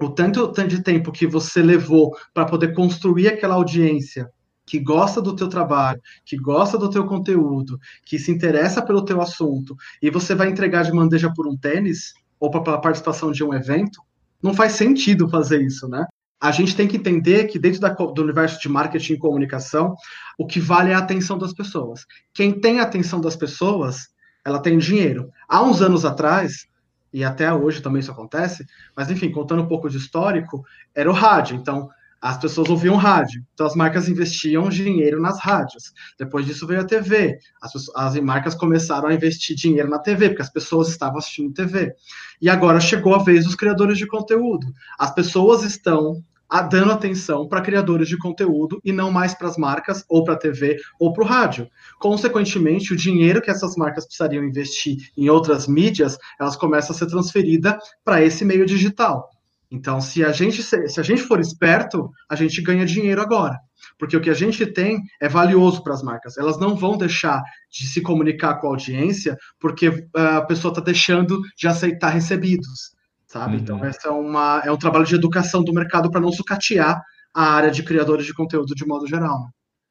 o tanto, tanto de tempo que você levou para poder construir aquela audiência, que gosta do teu trabalho, que gosta do teu conteúdo, que se interessa pelo teu assunto, e você vai entregar de bandeja por um tênis ou pela participação de um evento, não faz sentido fazer isso, né? A gente tem que entender que dentro da, do universo de marketing e comunicação, o que vale é a atenção das pessoas. Quem tem a atenção das pessoas, ela tem dinheiro. Há uns anos atrás, e até hoje também isso acontece, mas enfim, contando um pouco de histórico, era o rádio. Então, as pessoas ouviam rádio, então as marcas investiam dinheiro nas rádios. Depois disso veio a TV, as, as, marcas começaram a investir dinheiro na TV, porque as pessoas estavam assistindo TV. E agora chegou a vez dos criadores de conteúdo. As pessoas estão dando atenção para criadores de conteúdo e não mais para as marcas, ou para a TV, ou para o rádio. Consequentemente, o dinheiro que essas marcas precisariam investir em outras mídias, elas começam a ser transferida para esse meio digital. Então, se a gente se a gente for esperto, a gente ganha dinheiro agora, porque o que a gente tem é valioso para as marcas. Elas não vão deixar de se comunicar com a audiência porque ah, a pessoa está deixando de aceitar recebidos, sabe? Então, uhum. Então, essa é uma é um trabalho de educação do mercado para não sucatear a área de criadores de conteúdo de modo geral.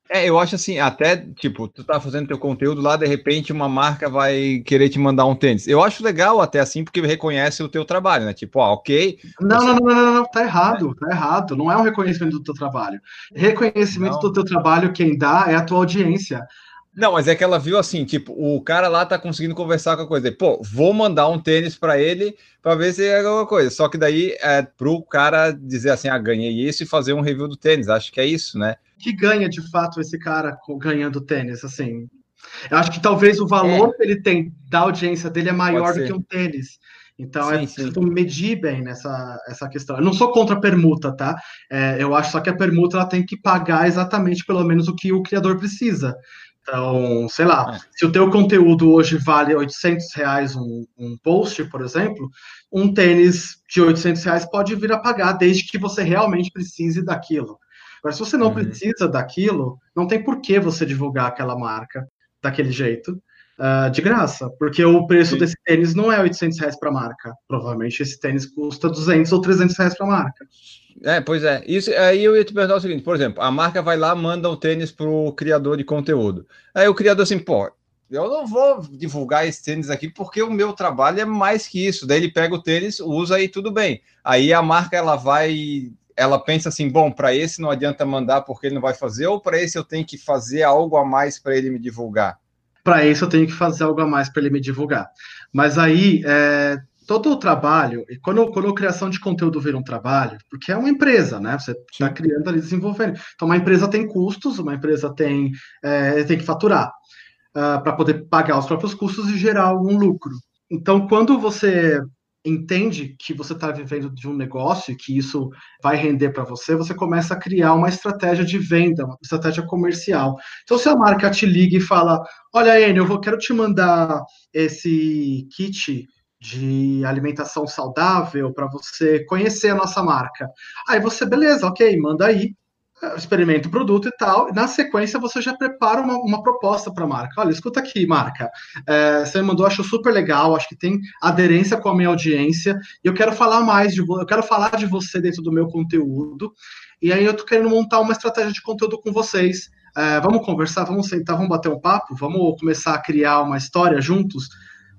É, eu acho assim, até, tipo, tu tá fazendo teu conteúdo lá, de repente uma marca vai querer te mandar um tênis. Eu acho legal até assim, porque reconhece o teu trabalho, né? Tipo, ó, ok. Não, você... não, não, não, não, tá errado, tá errado. Não é um reconhecimento do teu trabalho. Reconhecimento não. do teu trabalho, quem dá é a tua audiência. Não, mas é que ela viu assim, tipo, o cara lá tá conseguindo conversar com a coisa. Pô, vou mandar um tênis para ele para ver se é alguma coisa. Só que daí é pro cara dizer assim, ah, ganhei isso e fazer um review do tênis. Acho que é isso, né? Que ganha de fato esse cara ganhando tênis, assim. Eu acho que talvez o valor é. que ele tem da audiência dele é maior do que um tênis. Então sim, é preciso medir bem nessa essa questão. Eu não sou contra a permuta, tá? É, eu acho só que a permuta ela tem que pagar exatamente pelo menos o que o criador precisa. Então, sei lá, é. se o teu conteúdo hoje vale 800 reais um, um, post, por exemplo, um tênis de 800 reais pode vir a pagar desde que você realmente precise daquilo. Agora, se você não uhum. precisa daquilo, não tem por que você divulgar aquela marca daquele jeito, uh, de graça, porque o preço Sim. desse tênis não é 800 reais para a marca. Provavelmente esse tênis custa 200 ou 300 reais para a marca. É, pois é. Isso, aí eu ia te perguntar o seguinte, por exemplo, a marca vai lá, manda um tênis pro criador de conteúdo. Aí o criador assim, pô, eu não vou divulgar esse tênis aqui porque o meu trabalho é mais que isso. Daí ele pega o tênis, usa e tudo bem. Aí a marca ela vai, ela pensa assim, bom, para esse não adianta mandar porque ele não vai fazer, ou para esse eu tenho que fazer algo a mais para ele me divulgar. Para esse eu tenho que fazer algo a mais para ele me divulgar. Mas aí é, todo o trabalho, e quando, quando a criação de conteúdo vira um trabalho, porque é uma empresa, né? Você está criando ali, desenvolvendo. Então, uma empresa tem custos, uma empresa tem, é, tem que faturar uh, ah, para poder pagar os próprios custos e gerar algum lucro. Então, quando você entende que você está vivendo de um negócio e que isso vai render para você, você começa a criar uma estratégia de venda, uma estratégia comercial. Então, se a marca te liga e fala: Olha, Enio, eu quero te mandar esse kit de alimentação saudável para você conhecer a nossa marca. Aí você, beleza, ok, manda aí. Experimenta o produto e tal, e na sequência você já prepara uma, uma proposta para a marca. Olha, escuta aqui, marca. É, você me mandou, acho super legal, acho que tem aderência com a minha audiência, e eu quero falar mais de eu quero falar de você dentro do meu conteúdo. E aí eu tô querendo montar uma estratégia de conteúdo com vocês. É, vamos conversar, vamos sentar, vamos bater um papo, vamos começar a criar uma história juntos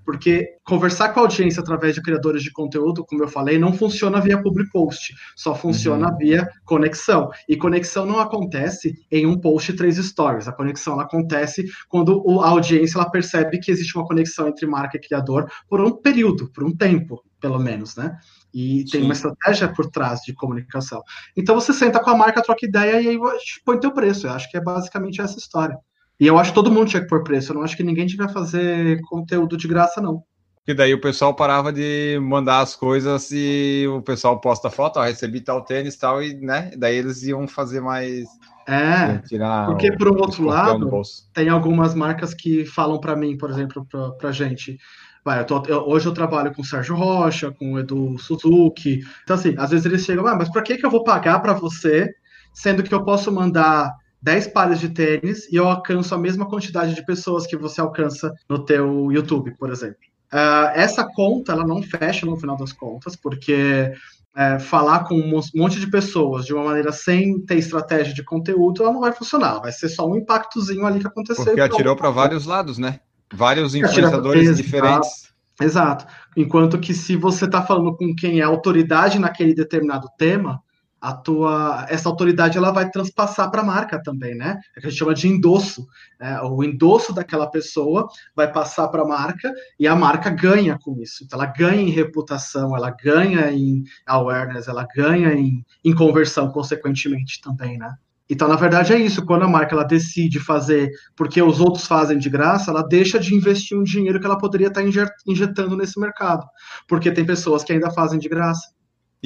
porque conversar com a audiência através de criadores de conteúdo, como eu falei, não funciona via public post, só funciona uhum. via conexão. E conexão não acontece em um post três stories. A conexão acontece quando a audiência ela percebe que existe uma conexão entre marca e criador por um período, por um tempo, pelo menos, né? E tem Sim. uma estratégia por trás de comunicação. Então você senta com a marca, troca ideia e aí põe teu preço. Eu acho que é basicamente essa história. E eu acho que todo mundo tinha que pôr preço. Eu não acho que ninguém devia fazer conteúdo de graça, não. E daí o pessoal parava de mandar as coisas e o pessoal posta foto, ó, recebi tal tênis e tal, e né? Daí eles iam fazer mais. É, porque o, por um outro lado, tem algumas marcas que falam para mim, por exemplo, pra, pra gente. Vai, eu tô, eu, hoje eu trabalho com o Sérgio Rocha, com o Edu Suzuki. Então, assim, às vezes eles chegam, ah, mas para que, que eu vou pagar para você, sendo que eu posso mandar 10 pares de tênis e eu alcanço a mesma quantidade de pessoas que você alcança no teu YouTube, por exemplo. Uh, essa conta ela não fecha no final das contas, porque é, falar com um monte de pessoas de uma maneira sem ter estratégia de conteúdo, ela não vai funcionar. Vai ser só um impactozinho ali que aconteceu. Porque atirou para vários lados, né? Vários influenciadores diferentes. Exato. Enquanto que se você está falando com quem é autoridade naquele determinado tema, a tua essa autoridade ela vai transpassar para a marca também, né? É que a gente chama de endosso. Né? O endosso daquela pessoa vai passar para a marca e a marca ganha com isso. Então, ela ganha em reputação, ela ganha em awareness, ela ganha em, em conversão, consequentemente também, né? Então, na verdade, é isso. Quando a marca ela decide fazer porque os outros fazem de graça, ela deixa de investir um dinheiro que ela poderia estar injetando nesse mercado. Porque tem pessoas que ainda fazem de graça.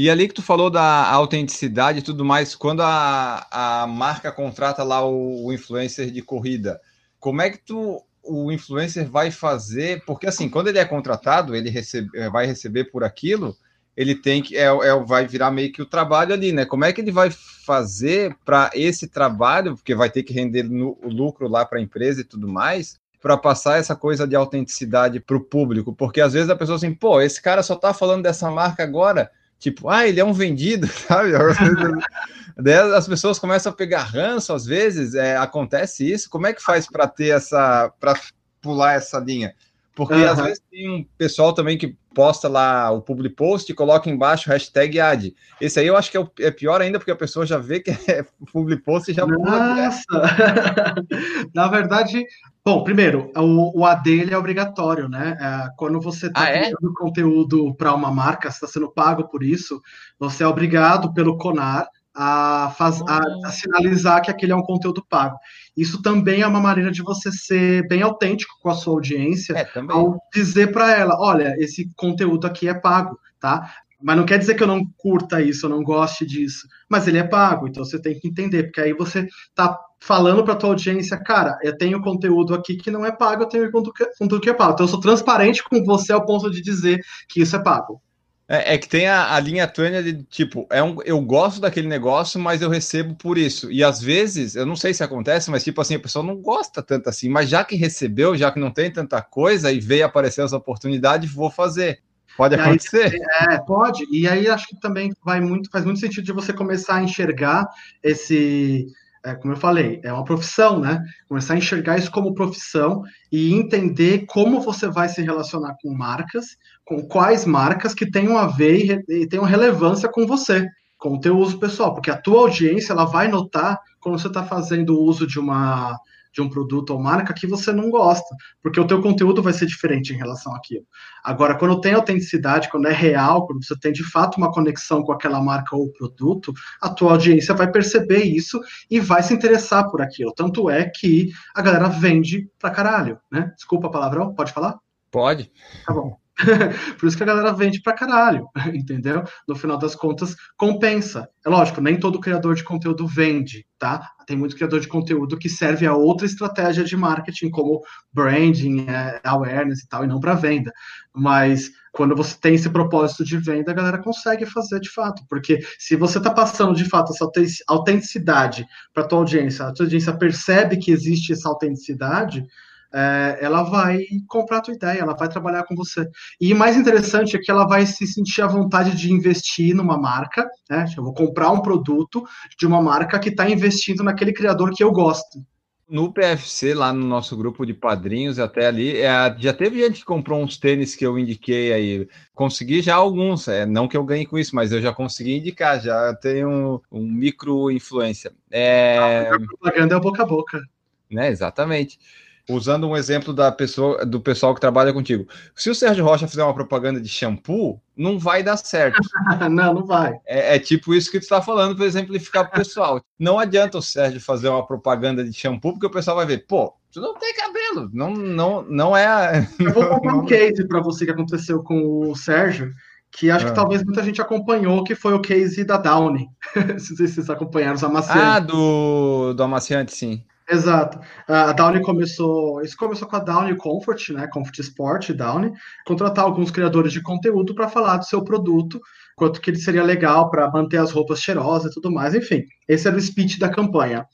E ali que tu falou da autenticidade e tudo mais, quando a, a marca contrata lá o, o influencer de corrida, como é que tu o influencer vai fazer? Porque assim, quando ele é contratado, ele recebe, eh, vai receber por aquilo, ele tem que é, é, vai virar meio que o trabalho ali, né? Como é que ele vai fazer para esse trabalho, porque vai ter que render no, o lucro lá para a empresa e tudo mais, para passar essa coisa de autenticidade para o público? Porque às vezes a pessoa assim, pô, esse cara só está falando dessa marca agora tipo, ah, ele é um vendido, sabe? Daí as pessoas começam a pegar ranço, às vezes, é, acontece isso. Como é que faz para ter essa, para pular essa linha? Porque uhum. às vezes tem um pessoal também que posta lá o public post e coloca embaixo hashtag ad. Esse aí eu acho que é, o, é pior ainda, porque a pessoa já vê que é public post e já Nossa! Na verdade, bom, primeiro, o, o AD ele é obrigatório, né? É, quando você está ah, é? criando conteúdo para uma marca, está sendo pago por isso, você é obrigado pelo CONAR a, faz, a, a, sinalizar que aquele é um conteúdo pago. Isso também é uma maneira de você ser bem autêntico com a sua audiência, é, ao dizer para ela, olha, esse conteúdo aqui é pago, tá? Mas não quer dizer que eu não curta isso, eu não goste disso. Mas ele é pago, então você tem que entender, porque aí você tá falando para tua audiência, cara, eu tenho conteúdo aqui que não é pago, eu tenho conteúdo que é pago. Então eu sou transparente com você ao ponto de dizer que isso é pago. É, é, que tem a, a linha tônia de tipo, é um, eu gosto daquele negócio, mas eu recebo por isso. E às vezes, eu não sei se acontece, mas tipo assim, a pessoa não gosta tanto assim, mas já que recebeu, já que não tem tanta coisa e veio aparecer essa oportunidade, vou fazer. Pode e acontecer? Aí, é, pode. E aí acho que também vai muito, faz muito sentido de você começar a enxergar esse é, como eu falei, é uma profissão, né? Começar a enxergar isso como profissão e entender como você vai se relacionar com marcas, com quais marcas que tenham a ver e, tenham relevância com você, com o teu uso pessoal, porque a tua audiência ela vai notar quando você está fazendo uso de uma de um produto ou marca que você não gosta, porque o teu conteúdo vai ser diferente em relação àquilo. Agora, quando tem autenticidade, quando é real, quando você tem de fato uma conexão com aquela marca ou produto, a tua audiência vai perceber isso e vai se interessar por aquilo. Tanto é que a galera vende pra caralho, né? Desculpa a palavrão, pode falar? Pode. Tá bom. Por isso que a galera vende pra caralho, entendeu? No final das contas, compensa. É lógico, nem todo criador de conteúdo vende, tá? Tem muito criador de conteúdo que serve a outra estratégia de marketing, como branding, é, awareness e tal, e não para venda. Mas Quando você tem esse propósito de venda, a galera consegue fazer de fato, porque se você está passando de fato essa autenticidade para tua audiência, a tua audiência percebe que existe essa autenticidade, é, ela vai comprar a tua ideia, ela vai trabalhar com você. E mais interessante é que ela vai se sentir à vontade de investir numa marca, né? Eu vou comprar um produto de uma marca que está investindo naquele criador que eu gosto. No PFC, lá no nosso grupo de padrinhos, até ali, é, já teve gente que comprou uns tênis que eu indiquei aí. Consegui já alguns, é, não que eu ganhe com isso, mas eu já consegui indicar, já tenho um, um micro influência. É... A propaganda é boca a boca. Né, exatamente usando um exemplo da pessoa, do pessoal que trabalha contigo. Se o Sérgio Rocha fizer uma propaganda de shampoo, não vai dar certo. não, não vai. É, é, tipo isso que tu está falando para exemplificar para o pessoal. Não adianta o Sérgio fazer uma propaganda de shampoo, porque o pessoal vai ver, pô, tu não tem cabelo, não, não, não é. A... Eu vou contar um case para você que aconteceu com o Sérgio que acho que ah. talvez muita gente acompanhou, que foi o case da Downy. se vocês acompanharam os amaciantes. Ah, do, do amaciante, sim. Exato. A Downy começou. Isso começou com a Downy Comfort, né? Comfort Sport Downy, contratar alguns criadores de conteúdo para falar do seu produto, quanto que ele seria legal para manter as roupas cheirosas e tudo mais. Enfim, esse era o speech da campanha.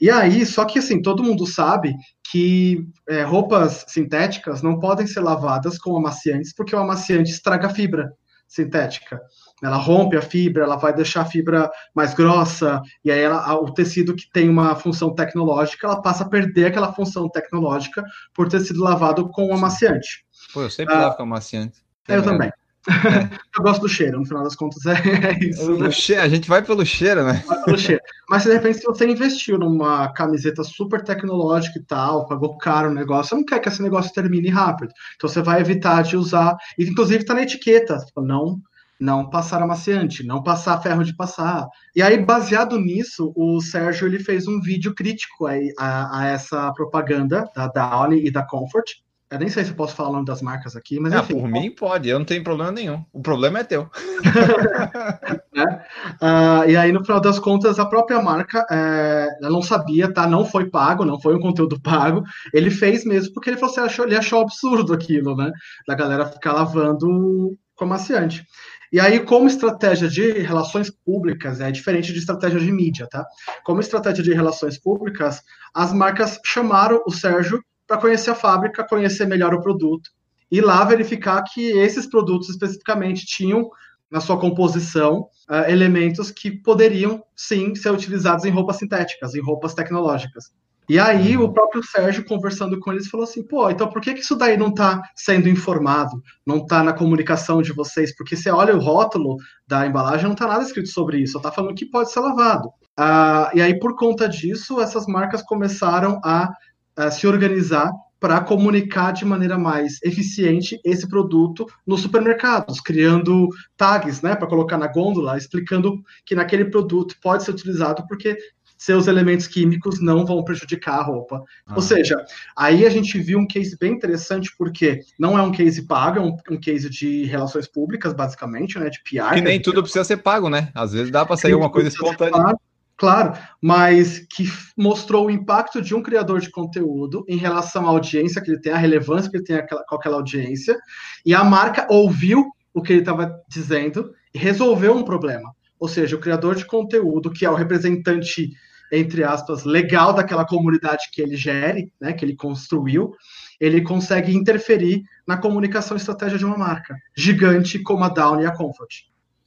E aí, só que assim, todo mundo sabe que é, roupas sintéticas não podem ser lavadas com amaciantes, porque o amaciante estraga a fibra sintética ela rompe a fibra, ela vai deixar a fibra mais grossa, e aí ela, o tecido que tem uma função tecnológica, ela passa a perder aquela função tecnológica por ter sido lavado com amaciante. Pô, eu sempre ah, lavo com amaciante. Eu é. também. eu gosto do cheiro, no final das contas é, é isso. Né? Cheiro, a gente vai pelo cheiro, né? Vai pelo cheiro. Mas de repente, se você investiu numa camiseta super tecnológica e tal, pagou caro o negócio, você não quer que esse negócio termine rápido. Então você vai evitar de usar. E inclusive tá na etiqueta. Não não passar amaciante, não passar ferro de passar. E aí, baseado nisso, o Sérgio ele fez um vídeo crítico a, a, a essa propaganda da Downy e da Comfort. Eu nem sei se eu posso falar o nome das marcas aqui, mas ah, enfim. Por mim pode, eu não tenho problema nenhum. O problema é teu. né? uh, e aí, no final das contas, a própria marca, é, ela não sabia, tá? Não foi pago, não foi um conteúdo pago. Ele fez mesmo porque ele falou assim, achou, ele achou absurdo aquilo, né? Da galera ficar lavando com amaciante. E aí, como estratégia de relações públicas, é diferente de estratégia de mídia, tá? Como estratégia de relações públicas, as marcas chamaram o Sérgio para conhecer a fábrica, conhecer melhor o produto e lá verificar que esses produtos especificamente tinham na sua composição uh, elementos que poderiam sim ser utilizados em roupas sintéticas, em roupas tecnológicas. E aí o próprio Sérgio conversando com eles falou assim, pô, então por que, que isso daí não está sendo informado, não está na comunicação de vocês? Porque você olha o rótulo da embalagem, não está nada escrito sobre isso, só está falando que pode ser lavado. Ah, e aí por conta disso, essas marcas começaram a, a se organizar para comunicar de maneira mais eficiente esse produto nos supermercados, criando tags, né, para colocar na gôndola, explicando que naquele produto pode ser utilizado porque seus elementos químicos não vão prejudicar a roupa. Ah. Ou seja, aí a gente viu um case bem interessante, porque não é um case pago, é um, um case de relações públicas, basicamente, né? De PR. Que nem tudo precisa ser pago, né? Às vezes dá para sair uma coisa espontânea. Claro, mas que mostrou o impacto de um criador de conteúdo em relação à audiência que ele tem, a relevância que ele tem com aquela audiência, e a marca ouviu o que ele estava dizendo e resolveu um problema. Ou seja, o criador de conteúdo, que é o representante, entre aspas, legal daquela comunidade que ele gere, né, que ele construiu, ele consegue interferir na comunicação e estratégia de uma marca gigante como a Down e a Comfort.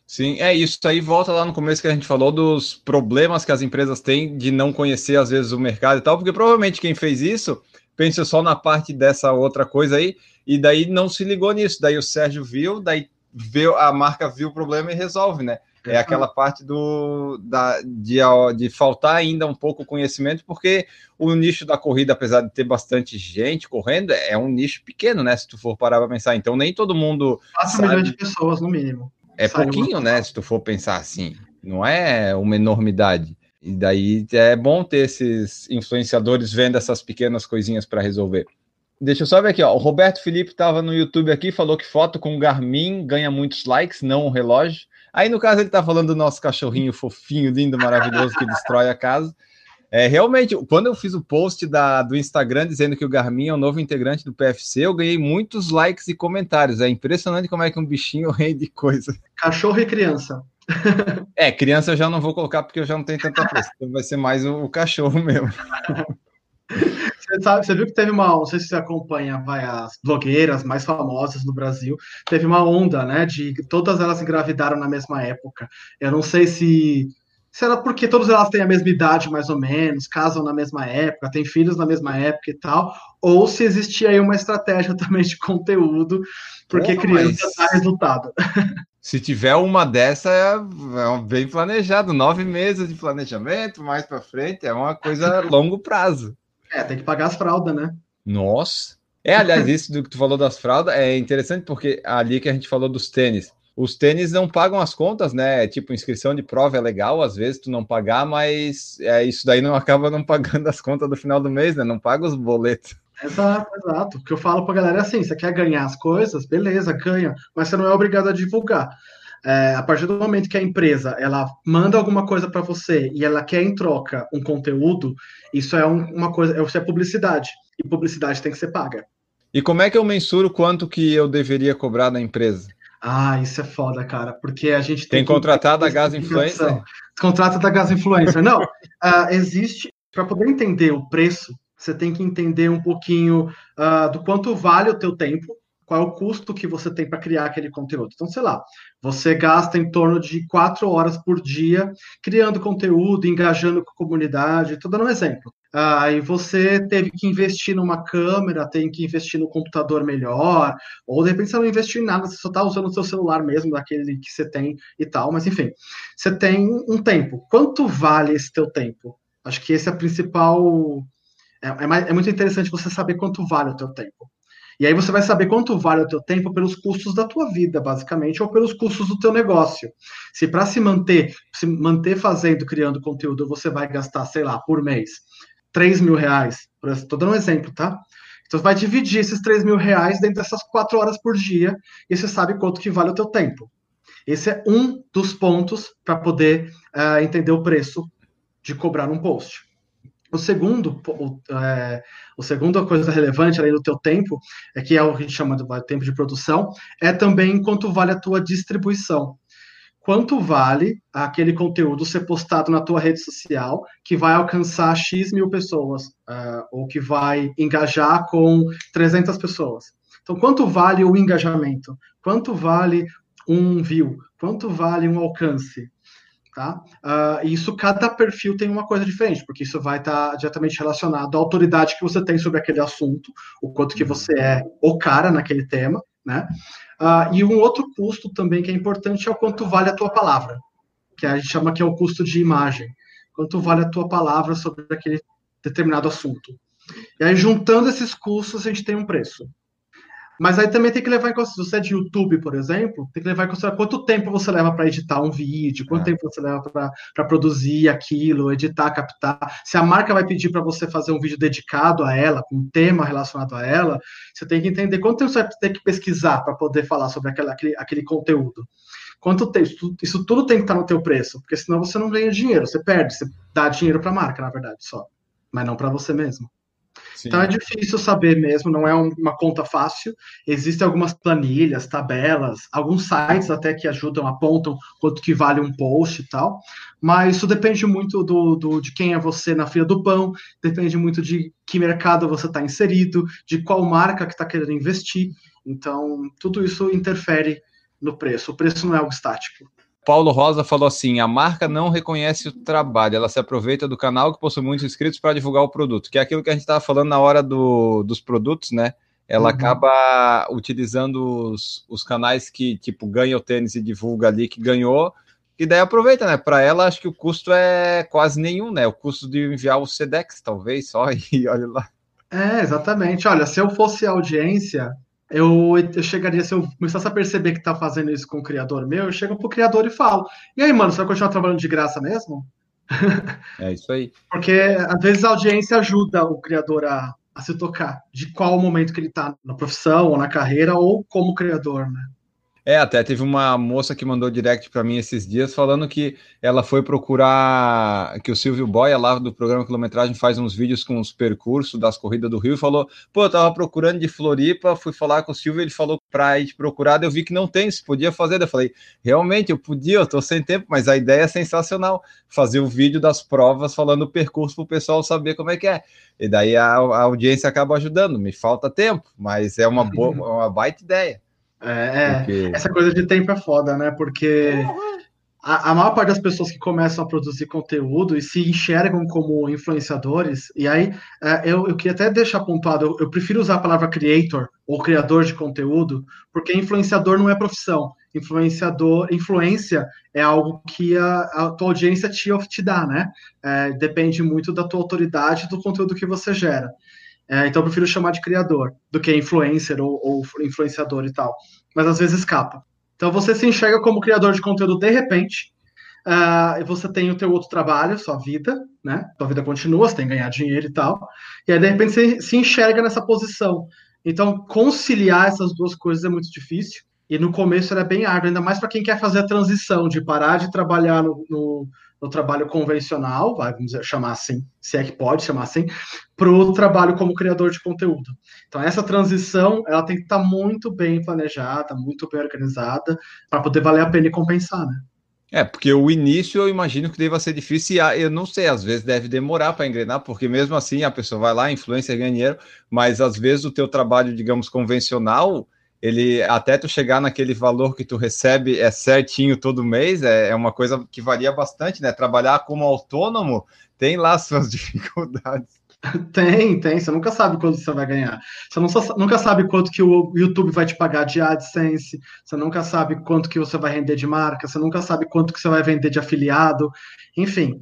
Sim, é isso. Aí volta lá no começo que a gente falou dos problemas que as empresas têm de não conhecer, às vezes, o mercado e tal, porque provavelmente quem fez isso pensa só na parte dessa outra coisa aí, e daí não se ligou nisso. Daí o Sérgio viu, daí viu, a marca viu o problema e resolve, né? É aquela parte do, da, de, de faltar ainda um pouco conhecimento, porque o nicho da corrida, apesar de ter bastante gente correndo, é um nicho pequeno, né? Se tu for parar para pensar. Então, nem todo mundo. 4 milhões de pessoas, no mínimo. É pouquinho, né? Se tu for pensar assim. Não é uma enormidade. E daí é bom ter esses influenciadores vendo essas pequenas coisinhas para resolver. Deixa eu só ver aqui, ó. O Roberto Felipe estava no YouTube aqui, falou que foto com Garmin ganha muitos likes, não um relógio. Aí, no caso, ele está falando do nosso cachorrinho fofinho, lindo, maravilhoso, que destrói a casa. É, realmente, quando eu fiz o post da, do Instagram dizendo que o Garmin é o novo integrante do PFC, eu ganhei muitos likes e comentários. É impressionante como é que um bichinho rende coisa. Cachorro e criança. É, criança eu já não vou colocar porque eu já não tenho tanta pressa. Então vai ser mais o, o cachorro mesmo. Você, sabe, você viu que teve uma, não sei se você acompanha, vai, as blogueiras mais famosas no Brasil, teve uma onda, né, de todas elas engravidaram na mesma época. Eu não sei se se era porque todas elas têm a mesma idade, mais ou menos, casam na mesma época, têm filhos na mesma época e tal, ou se existia aí uma estratégia também de conteúdo, porque Porra, criança mas... dá resultado. Se tiver uma dessa, é, é bem planejado, nove meses de planejamento, mais para frente, é uma coisa a longo prazo. É, tem que pagar as fraldas, né? Nossa. É, aliás, isso do que tu falou das fraldas é interessante porque ali que a gente falou dos tênis os tênis não pagam as contas, né? Tipo, inscrição de prova é legal, às vezes tu não pagar, mas é, isso daí não acaba não pagando as contas do final do mês, né? Não paga os boletos. Exato, exato. O que eu falo pra galera é assim: você quer ganhar as coisas, beleza, ganha, mas você não é obrigado a divulgar. É, a partir do momento que a empresa ela manda alguma coisa para você e ela quer em troca um conteúdo, isso é um, uma coisa, isso é publicidade. E publicidade tem que ser paga. E como é que eu mensuro quanto que eu deveria cobrar da empresa? Ah, isso é foda, cara, porque a gente tem, tem contratado a Gas Influencer. Contrata da Gas Influencer. Não, uh, existe para poder entender o preço, você tem que entender um pouquinho uh, do quanto vale o teu tempo, qual é o custo que você tem para criar aquele conteúdo. Então, sei lá, você gasta em torno de quatro horas por dia criando conteúdo, engajando com a comunidade. Estou dando um exemplo. Aí ah, você teve que investir numa câmera, tem que investir no computador melhor, ou de repente você não investiu em nada, você só está usando o seu celular mesmo, daquele que você tem e tal, mas enfim, você tem um tempo. Quanto vale esse teu tempo? Acho que esse é a principal. É, é, é muito interessante você saber quanto vale o teu tempo. E aí você vai saber quanto vale o teu tempo pelos custos da tua vida, basicamente, ou pelos custos do teu negócio. Se para se manter, se manter fazendo, criando conteúdo, você vai gastar, sei lá, por mês, 3 mil reais. Estou dando um exemplo, tá? Então você vai dividir esses 3 mil reais dentro dessas quatro horas por dia e você sabe quanto que vale o teu tempo. Esse é um dos pontos para poder uh, entender o preço de cobrar um post. O segundo, o, é, o segundo coisa relevante além do teu tempo, é que é o que a gente chama de tempo de produção, é também quanto vale a tua distribuição. Quanto vale aquele conteúdo ser postado na tua rede social que vai alcançar X mil pessoas, uh, ou que vai engajar com 300 pessoas. Então, quanto vale o engajamento? Quanto vale um view? Quanto vale um alcance? Tá? Uh, isso, cada perfil tem uma coisa diferente, porque isso vai estar tá diretamente relacionado à autoridade que você tem sobre aquele assunto, o quanto que você é o cara naquele tema, né? Uh, e um outro custo também que é importante é o quanto vale a tua palavra, que a gente chama que é o custo de imagem. Quanto vale a tua palavra sobre aquele determinado assunto. E aí, juntando esses custos, a gente tem um preço. Mas aí também tem que levar em consideração, se você é de YouTube, por exemplo, tem que levar em consideração quanto tempo você leva para editar um vídeo, quanto é. tempo você leva para produzir aquilo, editar, captar. Se a marca vai pedir para você fazer um vídeo dedicado a ela, com um tema relacionado a ela, você tem que entender quanto tempo você vai ter que pesquisar para poder falar sobre aquele, aquele, aquele conteúdo. Quanto tempo? Isso, isso tudo tem que estar no teu preço, porque senão você não ganha dinheiro, você perde, você dá dinheiro para a marca, na verdade, só, mas não para você mesmo. Sim. Então é difícil saber mesmo, não é uma conta fácil. Existem algumas planilhas, tabelas, alguns sites até que ajudam, apontam quanto que vale um post e tal. Mas isso depende muito do, do de quem é você na fila do pão, depende muito de que mercado você está inserido, de qual marca que está querendo investir. Então, tudo isso interfere no preço. O preço não é algo estático. Paulo Rosa falou assim: a marca não reconhece o trabalho, ela se aproveita do canal que possui muitos inscritos para divulgar o produto, que é aquilo que a gente estava falando na hora do, dos produtos, né? Ela uhum. acaba utilizando os, os canais que, tipo, ganha o tênis e divulga ali que ganhou, e daí aproveita, né? Para ela, acho que o custo é quase nenhum, né? O custo de enviar o SEDEX, talvez, só, e olha lá. É, exatamente. Olha, se eu fosse audiência, eu, eu chegaria, se eu começasse a perceber que tá fazendo isso com o criador meu, eu chego pro criador e falo: E aí, mano, você vai continuar trabalhando de graça mesmo? É isso aí. Porque às vezes a audiência ajuda o criador a, a se tocar de qual momento que ele tá na profissão ou na carreira ou como criador, né? É, até teve uma moça que mandou direct para mim esses dias falando que ela foi procurar que o Silvio Boia lá do programa Quilometragem faz uns vídeos com os percursos das corridas do Rio e falou: "Pô, eu tava procurando de Floripa, fui falar com o Silvio, ele falou para ir procurar, eu vi que não tem, se podia fazer". Eu falei: "Realmente, eu podia, eu tô sem tempo, mas a ideia é sensacional, fazer o vídeo das provas falando o percurso para o pessoal saber como é que é". E daí a, a audiência acaba ajudando. Me falta tempo, mas é uma boa, uma baita ideia. É, é, Porque... essa coisa de tempo é foda, né? Porque a, a, maior parte das pessoas que começam a produzir conteúdo e se enxergam como influenciadores, e aí é, eu, eu queria até deixar pontuado, eu, eu, prefiro usar a palavra creator ou criador de conteúdo, porque influenciador não é profissão. Influenciador, influência é algo que a, a tua audiência te, te dá, né? É, depende muito da tua autoridade do conteúdo que você gera. É, então eu prefiro chamar de criador do que influencer ou, ou, influenciador e tal. Mas às vezes escapa. Então você se enxerga como criador de conteúdo de repente. Uh, você tem o teu outro trabalho, sua vida, né? Sua vida continua, você tem que ganhar dinheiro e tal. E aí, de repente, você se enxerga nessa posição. Então, conciliar essas duas coisas é muito difícil. E no começo era bem árduo, ainda mais para quem quer fazer a transição de parar de trabalhar no, no no trabalho convencional, vamos chamar assim, se é que pode chamar assim, para o trabalho como criador de conteúdo. Então, essa transição ela tem que estar tá muito bem planejada, muito bem organizada, para poder valer a pena e compensar, né? É, porque o início eu imagino que deva ser difícil e eu não sei, às vezes deve demorar para engrenar, porque mesmo assim a pessoa vai lá, influência, ganha dinheiro, mas às vezes o teu trabalho, digamos, convencional, ele até tu chegar naquele valor que tu recebe é certinho todo mês, é, é uma coisa que varia bastante, né? Trabalhar como autônomo tem lá suas dificuldades. Tem, tem. Você nunca sabe quanto você vai ganhar. Você não, nunca sabe quanto que o YouTube vai te pagar de AdSense. Você nunca sabe quanto que você vai render de marca. Você nunca sabe quanto que você vai vender de afiliado. Enfim.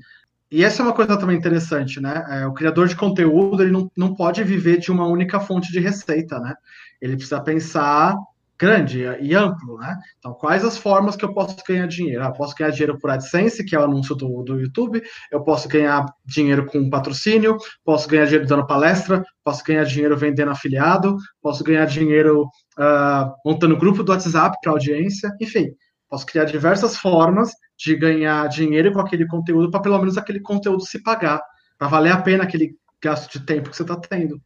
E essa é uma coisa também interessante, né? É, o criador de conteúdo ele não, não pode viver de uma única fonte de receita, né? Ele precisa pensar grande e amplo, né? Então, quais as formas que eu posso ganhar dinheiro? Ah, posso ganhar dinheiro por AdSense, que é o anúncio do, do YouTube, eu posso ganhar dinheiro com patrocínio, posso ganhar dinheiro dando palestra, posso ganhar dinheiro vendendo afiliado, posso ganhar dinheiro uh, montando grupo do WhatsApp para audiência, enfim, posso criar diversas formas de ganhar dinheiro com aquele conteúdo para pelo menos aquele conteúdo se pagar, para valer a pena aquele gasto de tempo que você está tendo.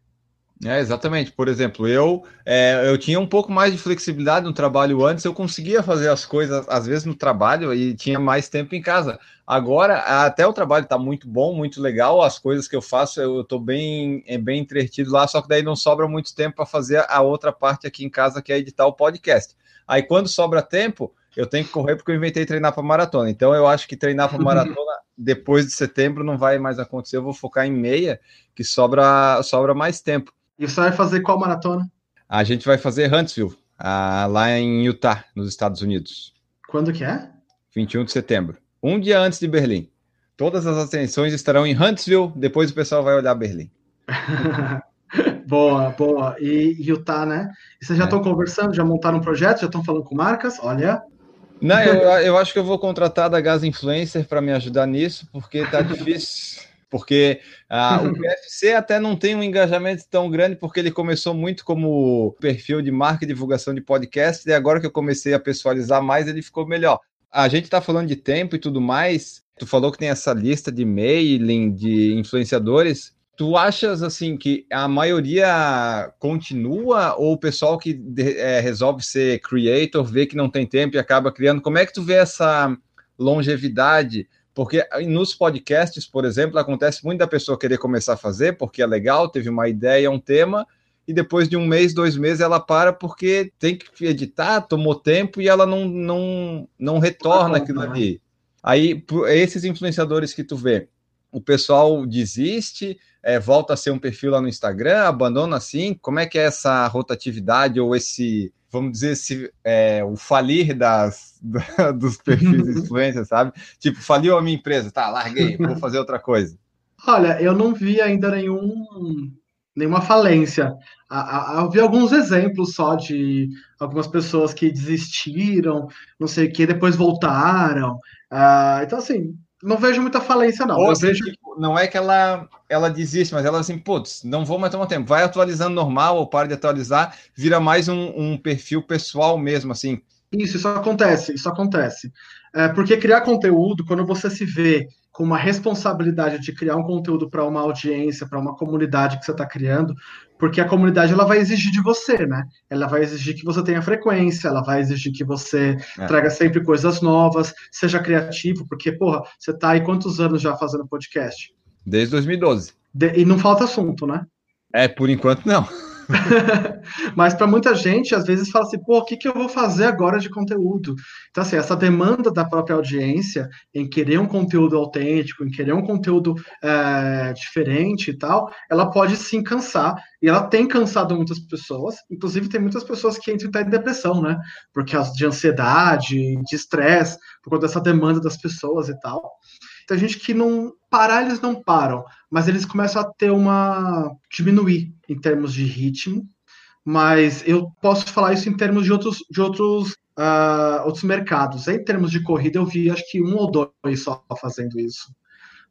É, exatamente. Por exemplo, eu, é, eu tinha um pouco mais de flexibilidade no trabalho antes, eu conseguia fazer as coisas, às vezes, no trabalho e tinha mais tempo em casa. Agora, até o trabalho está muito bom, muito legal, as coisas que eu faço, eu estou bem, é, bem entretido lá, só que daí não sobra muito tempo para fazer a outra parte aqui em casa, que é editar o podcast. Aí, quando sobra tempo, eu tenho que correr porque eu inventei treinar para maratona. Então, eu acho que treinar para maratona depois de setembro não vai mais acontecer. Eu vou focar em meia, que sobra, sobra mais tempo. E você vai fazer qual maratona? A gente vai fazer Huntsville, lá em Utah, nos Estados Unidos. Quando que é? 21 de setembro. Um dia antes de Berlim. Todas as atenções estarão em Huntsville, depois o pessoal vai olhar Berlim. boa, boa. E Utah, né? E vocês já estão é. conversando, já montaram um projeto, já estão falando com marcas? Olha. Não, eu, eu acho que eu vou contratar da Gas Influencer para me ajudar nisso, porque tá difícil porque ah, o PFC até não tem um engajamento tão grande, porque ele começou muito como perfil de marca e divulgação de podcast, e agora que eu comecei a pessoalizar mais, ele ficou melhor. A gente está falando de tempo e tudo mais, tu falou que tem essa lista de mailing de influenciadores, Tu achas assim que a maioria continua ou o pessoal que é, resolve ser creator vê que não tem tempo e acaba criando? Como é que tu vê essa longevidade? Porque nos podcasts, por exemplo, acontece muito da pessoa querer começar a fazer porque é legal, teve uma ideia, um tema, e depois de um mês, dois meses, ela para porque tem que editar, tomou tempo e ela não, não, não retorna aquilo né? ali. Aí, esses influenciadores que tu vê, o pessoal desiste, é, volta a ser um perfil lá no Instagram, abandona assim? Como é que é essa rotatividade ou esse vamos dizer, se, é, o falir das, da, dos perfis de influência, sabe? Tipo, faliu a minha empresa, tá, larguei, vou fazer outra coisa. Olha, eu não vi ainda nenhum, nenhuma falência. Eu vi alguns exemplos só de algumas pessoas que desistiram, não sei o que, depois voltaram. Uh, então, assim, não vejo muita falência, não. Ou, vejo... tipo, não é que ela, ela desiste, mas ela assim, putz, não vou mais tomar tempo. Vai atualizando normal ou para de atualizar, vira mais um, um perfil pessoal mesmo, assim. Isso, isso acontece, isso acontece. É, porque criar conteúdo, quando você se vê com uma responsabilidade de criar um conteúdo para uma audiência, para uma comunidade que você está criando, porque a comunidade ela vai exigir de você, né? Ela vai exigir que você tenha frequência, ela vai exigir que você é. traga sempre coisas novas, seja criativo, porque, porra, você está aí quantos anos já fazendo podcast? Desde 2012. De, e não falta assunto, né? É, por enquanto não. Mas para muita gente, às vezes fala assim, pô, o que, que eu vou fazer agora de conteúdo? Então, assim, essa demanda da própria audiência em querer um conteúdo autêntico, em querer um conteúdo é, diferente e tal, ela pode sim cansar. E ela tem cansado muitas pessoas, inclusive tem muitas pessoas que entram em depressão, né? Por causa de ansiedade, de estresse, por conta dessa demanda das pessoas e tal. Tem gente que não parar, eles não param, mas eles começam a ter uma diminuir em termos de ritmo. Mas eu posso falar isso em termos de outros, de outros, uh, outros mercados. Em termos de corrida, eu vi acho que um ou dois só fazendo isso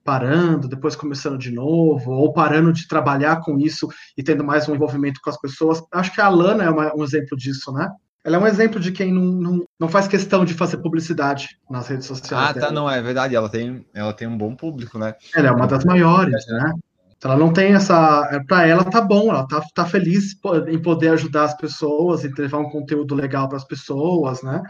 parando, depois começando de novo, ou parando de trabalhar com isso e tendo mais um envolvimento com as pessoas. Acho que a Alana é uma, um exemplo disso, né? Ela é um exemplo de quem não, não, não faz questão de fazer publicidade nas redes sociais. Ah, tá, não, é verdade. Ela tem, ela tem um bom público, né? Ela é uma das maiores, né? Então, ela não tem essa. É, Para ela tá bom, ela tá, tá feliz em poder ajudar as pessoas e levar um conteúdo legal para as pessoas, né?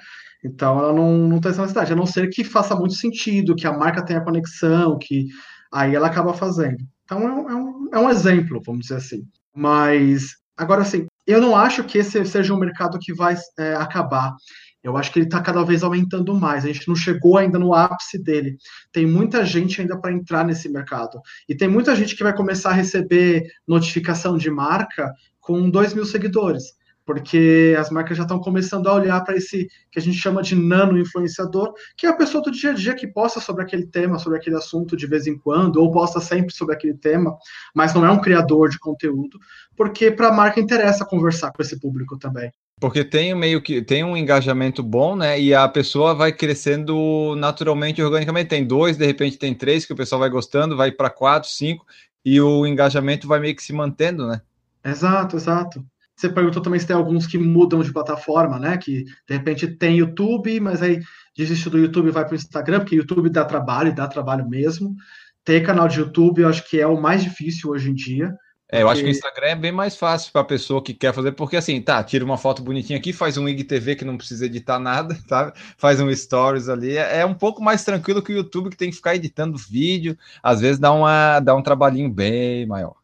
Então ela não, não tem essa necessidade, a não ser que faça muito sentido, que a marca tenha conexão, que aí ela acaba fazendo. Então é um, é um, é um exemplo, vamos dizer assim. Mas agora assim, eu não acho que esse seja um mercado que vai é, acabar. Eu acho que ele está cada vez aumentando mais. A gente não chegou ainda no ápice dele. Tem muita gente ainda para entrar nesse mercado. E tem muita gente que vai começar a receber notificação de marca com 2 mil seguidores porque as marcas já estão começando a olhar para esse que a gente chama de nano influenciador, que é a pessoa do dia a dia que posta sobre aquele tema, sobre aquele assunto de vez em quando, ou posta sempre sobre aquele tema, mas não é um criador de conteúdo, porque para a marca interessa conversar com esse público também. Porque tem meio que tem um engajamento bom, né? E a pessoa vai crescendo naturalmente, organicamente. Tem dois, de repente tem três que o pessoal vai gostando, vai para quatro, cinco, e o engajamento vai meio que se mantendo, né? Exato, exato. Você perguntou também se tem alguns que mudam de plataforma, né? Que de repente tem YouTube, mas aí desiste do YouTube e vai para o Instagram, porque YouTube dá trabalho, dá trabalho mesmo. Ter canal de YouTube, eu acho que é o mais difícil hoje em dia. É, eu acho que o Instagram é bem mais fácil para a pessoa que quer fazer, porque assim, tá, tira uma foto bonitinha aqui, faz um IGTV que não precisa editar nada, tá? Faz um stories ali, é, é um pouco mais tranquilo que o YouTube que tem que ficar editando vídeo, às vezes dá, uma, dá um trabalhinho bem maior.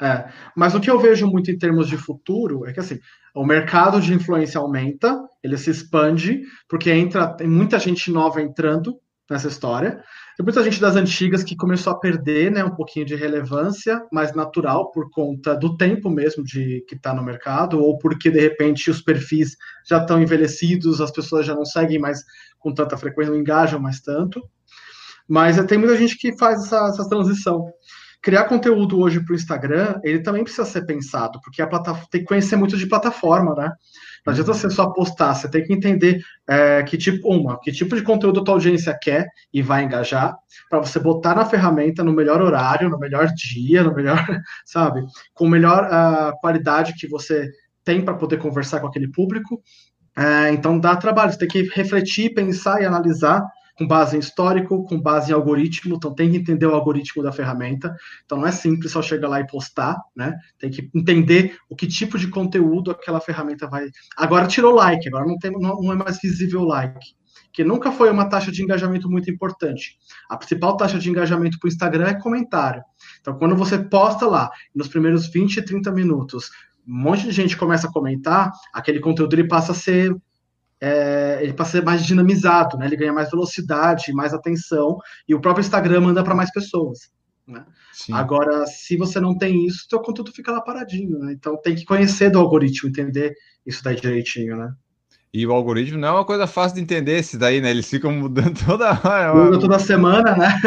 É, mas o que eu vejo muito em termos de futuro é que assim, o mercado de influência aumenta, ele se expande, porque entra, tem muita gente nova entrando nessa história. Tem muita gente das antigas que começou a perder né, um pouquinho de relevância, mais natural, por conta do tempo mesmo de que está no mercado, ou porque de repente os perfis já estão envelhecidos, as pessoas já não seguem mais com tanta frequência, não engajam mais tanto. Mas tem muita gente que faz essa, essa transição criar conteúdo hoje para o Instagram, ele também precisa ser pensado, porque a plataforma tem que conhecer muito de plataforma, né? Não adianta você só postar, você tem que entender é, que tipo, uma, que tipo de conteúdo a tua audiência quer e vai engajar, para você botar na ferramenta no melhor horário, no melhor dia, no melhor, sabe, com melhor uh, qualidade que você tem para poder conversar com aquele público. É, então dá trabalho, você tem que refletir, pensar e analisar com base em histórico, com base em algoritmo, então tem que entender o algoritmo da ferramenta. Então não é simples só chegar lá e postar, né? Tem que entender o que tipo de conteúdo aquela ferramenta vai. Agora tirou like, agora não, tem, não, não é mais visível o like. Que nunca foi uma taxa de engajamento muito importante. A principal taxa de engajamento para o Instagram é comentário. Então, quando você posta lá, nos primeiros 20, 30 minutos, um monte de gente começa a comentar, aquele conteúdo ele passa a ser é, ele passa a ser mais dinamizado, né? Ele ganha mais velocidade, mais atenção, e o próprio Instagram manda para mais pessoas. Né? Agora, se você não tem isso, seu conteúdo fica lá paradinho, né? Então tem que conhecer do algoritmo, entender isso daí direitinho, né? E o algoritmo não é uma coisa fácil de entender esse daí, né? Eles ficam mudando toda hora. Muda toda semana, né?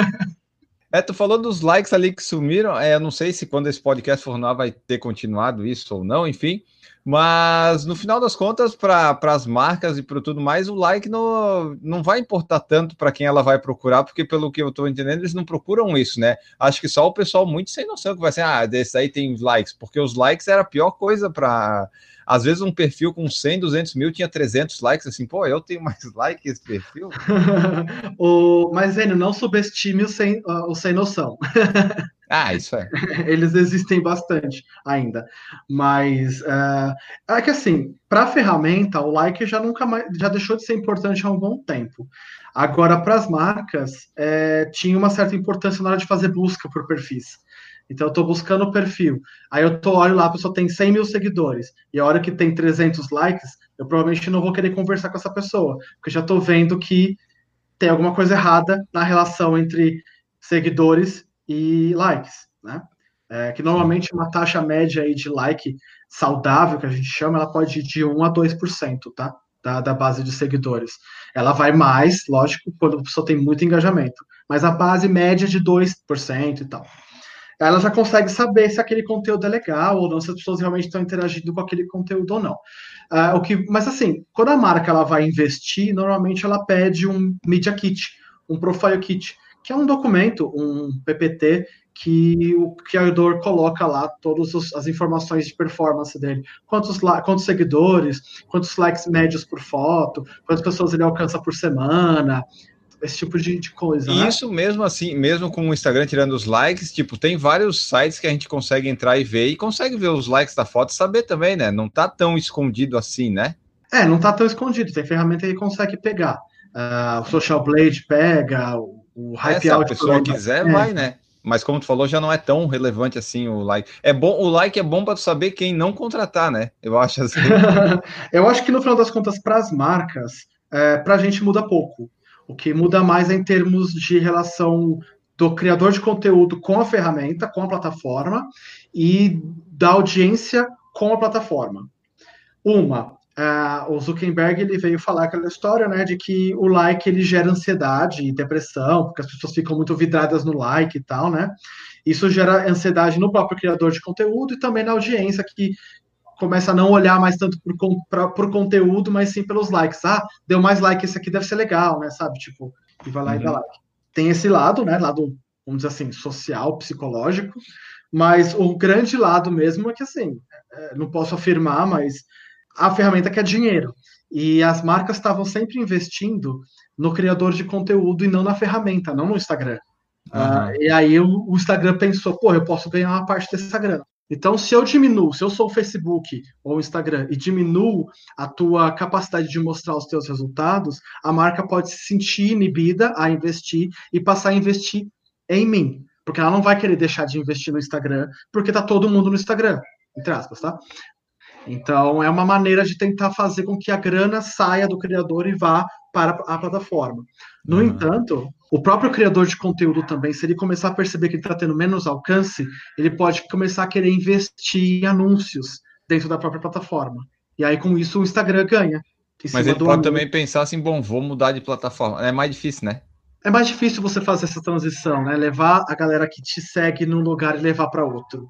É, tu falou dos likes ali que sumiram. É, eu não sei se quando esse podcast for no vai ter continuado isso ou não, enfim. Mas no final das contas, para as marcas e para tudo mais, o like não, não vai importar tanto para quem ela vai procurar, porque pelo que eu estou entendendo, eles não procuram isso, né? Acho que só o pessoal muito sem noção que vai ser, ah, desse aí tem likes, porque os likes era a pior coisa para Às vezes um perfil com 100, 200 mil tinha 300 likes, assim, pô, eu tenho mais like que esse perfil. o, mas, Enio, não subestime o sem, o sem noção. Ah, isso é. Eles existem bastante ainda. Mas uh, é que assim, para a ferramenta, o like já nunca mais já deixou de ser importante há um bom tempo. Agora, para as marcas, é, tinha uma certa importância na hora de fazer busca por perfis. Então, eu estou buscando o perfil. Aí eu tô, olho lá, a pessoa tem 100 mil seguidores. E a hora que tem 300 likes, eu provavelmente não vou querer conversar com essa pessoa. Porque já estou vendo que tem alguma coisa errada na relação entre seguidores e likes, né? É, que normalmente uma taxa média aí de like saudável, que a gente chama, ela pode ir de 1 a 2%, tá? Da, da base de seguidores. Ela vai mais, lógico, quando a pessoa tem muito engajamento, mas a base média é de 2% e tal. Ela já consegue saber se aquele conteúdo é legal ou não, se as pessoas realmente estão interagindo com aquele conteúdo ou não. Uh, o que, mas assim, quando a marca ela vai investir, normalmente ela pede um media kit, um profile kit, que é um documento, um PPT, que o criador coloca lá todas as informações de performance dele. Quantos, quantos seguidores, quantos likes médios por foto, quantas pessoas ele alcança por semana, esse tipo de, de coisa. E né? isso mesmo assim, mesmo com o Instagram tirando os likes, tipo, tem vários sites que a gente consegue entrar e ver, e consegue ver os likes da foto e saber também, né? Não tá tão escondido assim, né? É, não tá tão escondido, tem ferramenta que consegue pegar. Uh, o Social Blade pega, o o hype. Se a pessoa quiser, é. vai, né? Mas como tu falou, já não é tão relevante assim o like. É bom, o like é bom para saber quem não contratar, né? Eu acho assim. eu acho que no final das contas, para as marcas, é, para a gente muda pouco. O que muda mais é em termos de relação do criador de conteúdo com a ferramenta, com a plataforma, e da audiência com a plataforma. Uma, Uh, o Zuckerberg ele veio falar aquela história, né, de que o like ele gera ansiedade e depressão, porque as pessoas ficam muito vidradas no like e tal, né? Isso gera ansiedade no próprio criador de conteúdo e também na audiência que começa a não olhar mais tanto por, por conteúdo, mas sim pelos likes. Ah, deu mais like, esse aqui deve ser legal, né? Sabe, tipo, e vai lá uhum. e dá uhum. like. Tem esse lado, né? Lado, vamos dizer assim, social, psicológico, mas o grande lado mesmo é que assim, é, não posso afirmar, mas a ferramenta que é dinheiro. E as marcas estavam sempre investindo no criador de conteúdo e não na ferramenta, não no Instagram. Uhum. Uh, e aí o, o, Instagram pensou, pô, eu posso ganhar uma parte desse Instagram. Então, se eu diminuo, se eu sou o Facebook ou o Instagram e diminuo a tua capacidade de mostrar os teus resultados, a marca pode se sentir inibida a investir e passar a investir em mim. Porque ela não vai querer deixar de investir no Instagram, porque tá todo mundo no Instagram, entre aspas, tá? Então, é uma maneira de tentar fazer com que a grana saia do criador e vá para a plataforma. No uhum. entanto, o próprio criador de conteúdo também, se ele começar a perceber que ele está tendo menos alcance, ele pode começar a querer investir em anúncios dentro da própria plataforma. E aí, com isso, o Instagram ganha. Mas ele pode anúncio. também pensar assim, bom, vou mudar de plataforma. É mais difícil, né? É mais difícil você fazer essa transição, né? Levar a galera que te segue num lugar e levar para outro.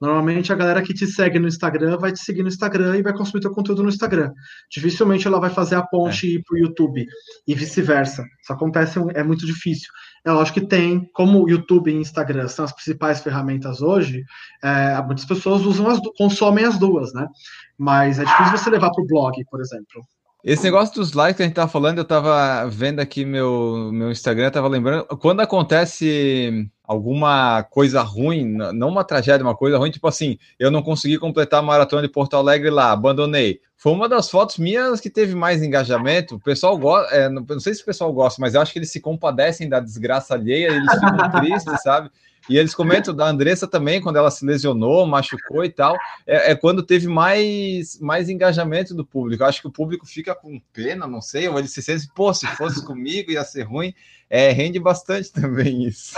Normalmente a galera que te segue no Instagram vai te seguir no Instagram e vai consumir teu conteúdo no Instagram. Dificilmente ela vai fazer a ponte é. e ir para o YouTube e vice-versa. Isso acontece, é muito difícil. É lógico que tem, como o YouTube e Instagram são as principais ferramentas hoje, é, muitas pessoas usam as, consomem as duas, né? Mas é difícil você levar para o blog, por exemplo. Esse negócio dos likes que a gente tava falando, eu tava vendo aqui meu, meu Instagram, tava lembrando, quando acontece alguma coisa ruim, não uma tragédia, uma coisa ruim, tipo assim, eu não consegui completar a maratona de Porto Alegre lá, abandonei. Foi uma das fotos minhas que teve mais engajamento. O pessoal gosta, é, não sei se o pessoal gosta, mas eu acho que eles se compadecem da desgraça alheia, eles ficam tristes, sabe? E eles comentam da Andressa também, quando ela se lesionou, machucou e tal. É, é, quando teve mais, mais engajamento do público. Eu acho que o público fica com pena, não sei, ou ele se sente, pô, se fosse comigo ia ser ruim. É, rende bastante também isso.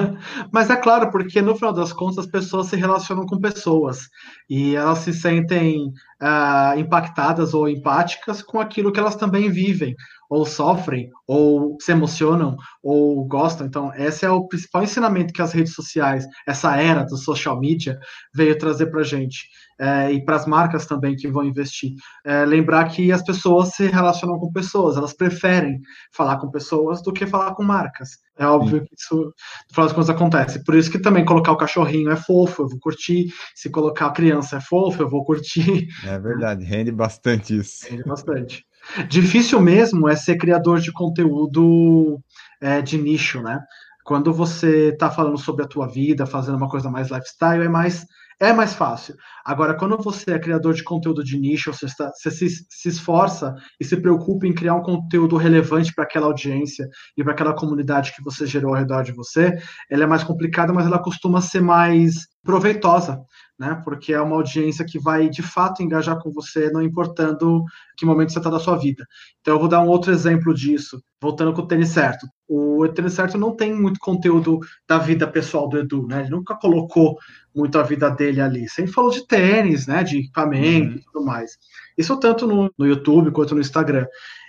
Mas é claro, porque no final das contas as pessoas se relacionam com pessoas e elas se sentem uh, impactadas ou empáticas com aquilo que elas também vivem ou sofrem, ou se emocionam, ou gostam. Então, esse é o principal ensinamento que as redes sociais, essa era do social media, veio trazer para gente. É, e para as marcas também que vão investir. É, lembrar que as pessoas se relacionam com pessoas, elas preferem falar com pessoas do que falar com marcas. É óbvio Sim. que isso, no final das contas, acontece. Por isso que também colocar o cachorrinho é fofo, eu vou curtir. Se colocar a criança é fofo, eu vou curtir. É verdade, rende bastante isso. Rende bastante. Difícil mesmo é ser criador de conteúdo é, de nicho, né? Quando você está falando sobre a tua vida, fazendo uma coisa mais lifestyle, é mais é mais fácil. Agora, quando você é criador de conteúdo de nicho, você, está, você se, se, esforça e se preocupa em criar um conteúdo relevante para aquela audiência e para aquela comunidade que você gerou ao redor de você, ela é mais complicada, mas ela costuma ser mais proveitosa, né? Porque é uma audiência que vai de fato engajar com você, não importando que momento você está da sua vida. Então, eu vou dar um outro exemplo disso, voltando com o tênis certo. O tênis certo não tem muito conteúdo da vida pessoal do Edu, né? Ele nunca colocou muito a vida dele ali. Sempre falou de tênis, né? De equipamento uhum. e tudo mais. Isso tanto no, no YouTube quanto no Instagram.